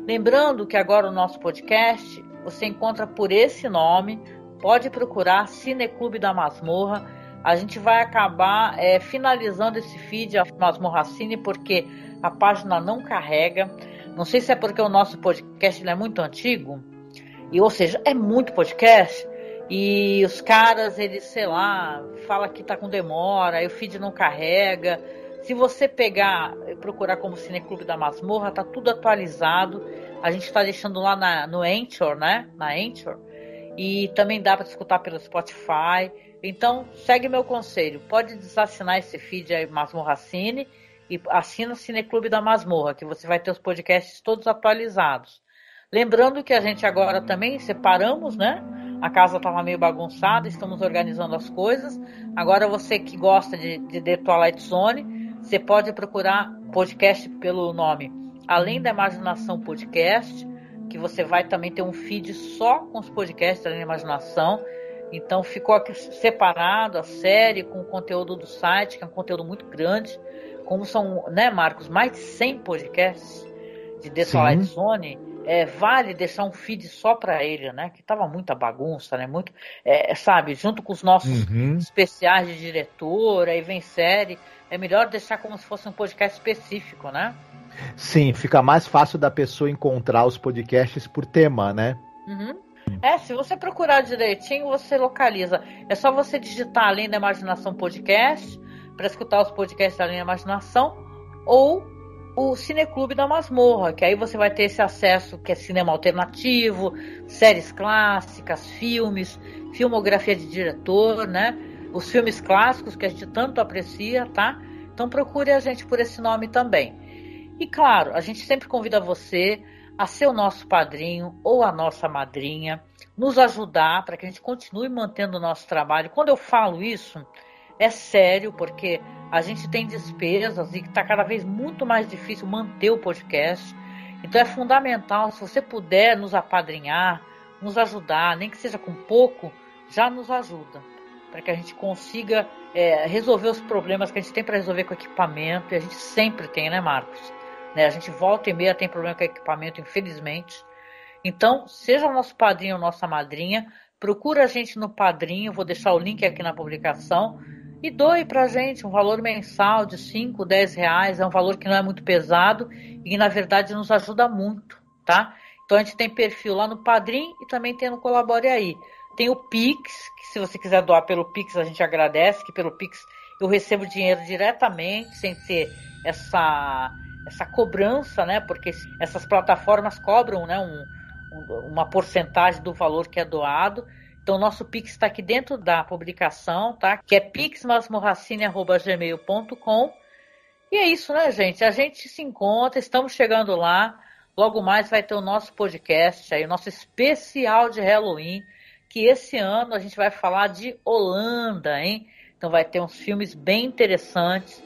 Lembrando que agora o nosso podcast você encontra por esse nome. Pode procurar Cineclube da Masmorra a gente vai acabar é, finalizando esse feed a Masmorracine porque a página não carrega. Não sei se é porque o nosso podcast é muito antigo, e ou seja, é muito podcast. E os caras, eles, sei lá, fala que tá com demora, aí o feed não carrega. Se você pegar e procurar como Cineclube da Masmorra, tá tudo atualizado. A gente está deixando lá na, no Anchor, né? Na Anchor. E também dá para escutar pelo Spotify. Então, segue meu conselho. Pode desassinar esse feed aí, Masmorra Cine, e assina o Cineclube da Masmorra, que você vai ter os podcasts todos atualizados. Lembrando que a gente agora também separamos, né? A casa estava meio bagunçada, estamos organizando as coisas. Agora você que gosta de, de The Twilight Zone, você pode procurar podcast pelo nome Além da Imaginação Podcast, que você vai também ter um feed só com os podcasts Além da Imaginação então ficou aqui separado a série com o conteúdo do site, que é um conteúdo muito grande. Como são, né, Marcos, mais de 100 podcasts de The Twilight Zone, é, vale deixar um feed só para ele, né? Que tava muita bagunça, né? Muito, é, sabe, junto com os nossos uhum. especiais de diretor, aí vem série. É melhor deixar como se fosse um podcast específico, né? Sim, fica mais fácil da pessoa encontrar os podcasts por tema, né? Uhum. É, se você procurar direitinho, você localiza. É só você digitar Além da Imaginação Podcast para escutar os podcasts da Imaginação ou o Cineclube da Masmorra, que aí você vai ter esse acesso que é cinema alternativo, séries clássicas, filmes, filmografia de diretor, né? Os filmes clássicos que a gente tanto aprecia, tá? Então procure a gente por esse nome também. E claro, a gente sempre convida você a ser o nosso padrinho ou a nossa madrinha, nos ajudar para que a gente continue mantendo o nosso trabalho. Quando eu falo isso, é sério, porque a gente tem despesas e está cada vez muito mais difícil manter o podcast. Então é fundamental, se você puder nos apadrinhar, nos ajudar, nem que seja com pouco, já nos ajuda. Para que a gente consiga é, resolver os problemas que a gente tem para resolver com equipamento, e a gente sempre tem, né, Marcos? Né? A gente volta e meia tem problema com equipamento, infelizmente. Então, seja o nosso padrinho ou nossa madrinha, procura a gente no padrinho, vou deixar o link aqui na publicação, e doe pra gente um valor mensal de 5, 10 reais, é um valor que não é muito pesado e na verdade nos ajuda muito, tá? Então a gente tem perfil lá no Padrim e também tem no Colabore Aí. Tem o Pix, que se você quiser doar pelo Pix a gente agradece, que pelo Pix eu recebo dinheiro diretamente, sem ter essa essa cobrança, né? Porque essas plataformas cobram, né? Um, uma porcentagem do valor que é doado. Então, nosso Pix está aqui dentro da publicação, tá? Que é pixmasmorracine.gmail.com. E é isso, né, gente? A gente se encontra, estamos chegando lá. Logo mais vai ter o nosso podcast aí, o nosso especial de Halloween, que esse ano a gente vai falar de Holanda, hein? Então vai ter uns filmes bem interessantes,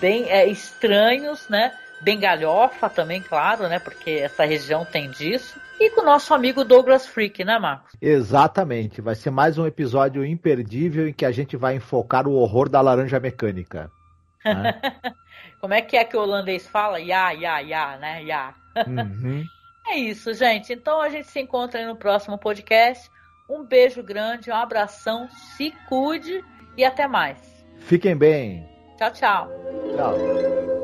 bem é, estranhos, né? Bem galhofa também, claro, né? Porque essa região tem disso. E com o nosso amigo Douglas Freak, né, Marcos? Exatamente. Vai ser mais um episódio imperdível em que a gente vai enfocar o horror da laranja mecânica. Né? Como é que é que o holandês fala? Ya, ya, ya, né? Ya. Uhum. É isso, gente. Então a gente se encontra aí no próximo podcast. Um beijo grande, um abração, se cuide e até mais. Fiquem bem. Tchau, tchau. Tchau.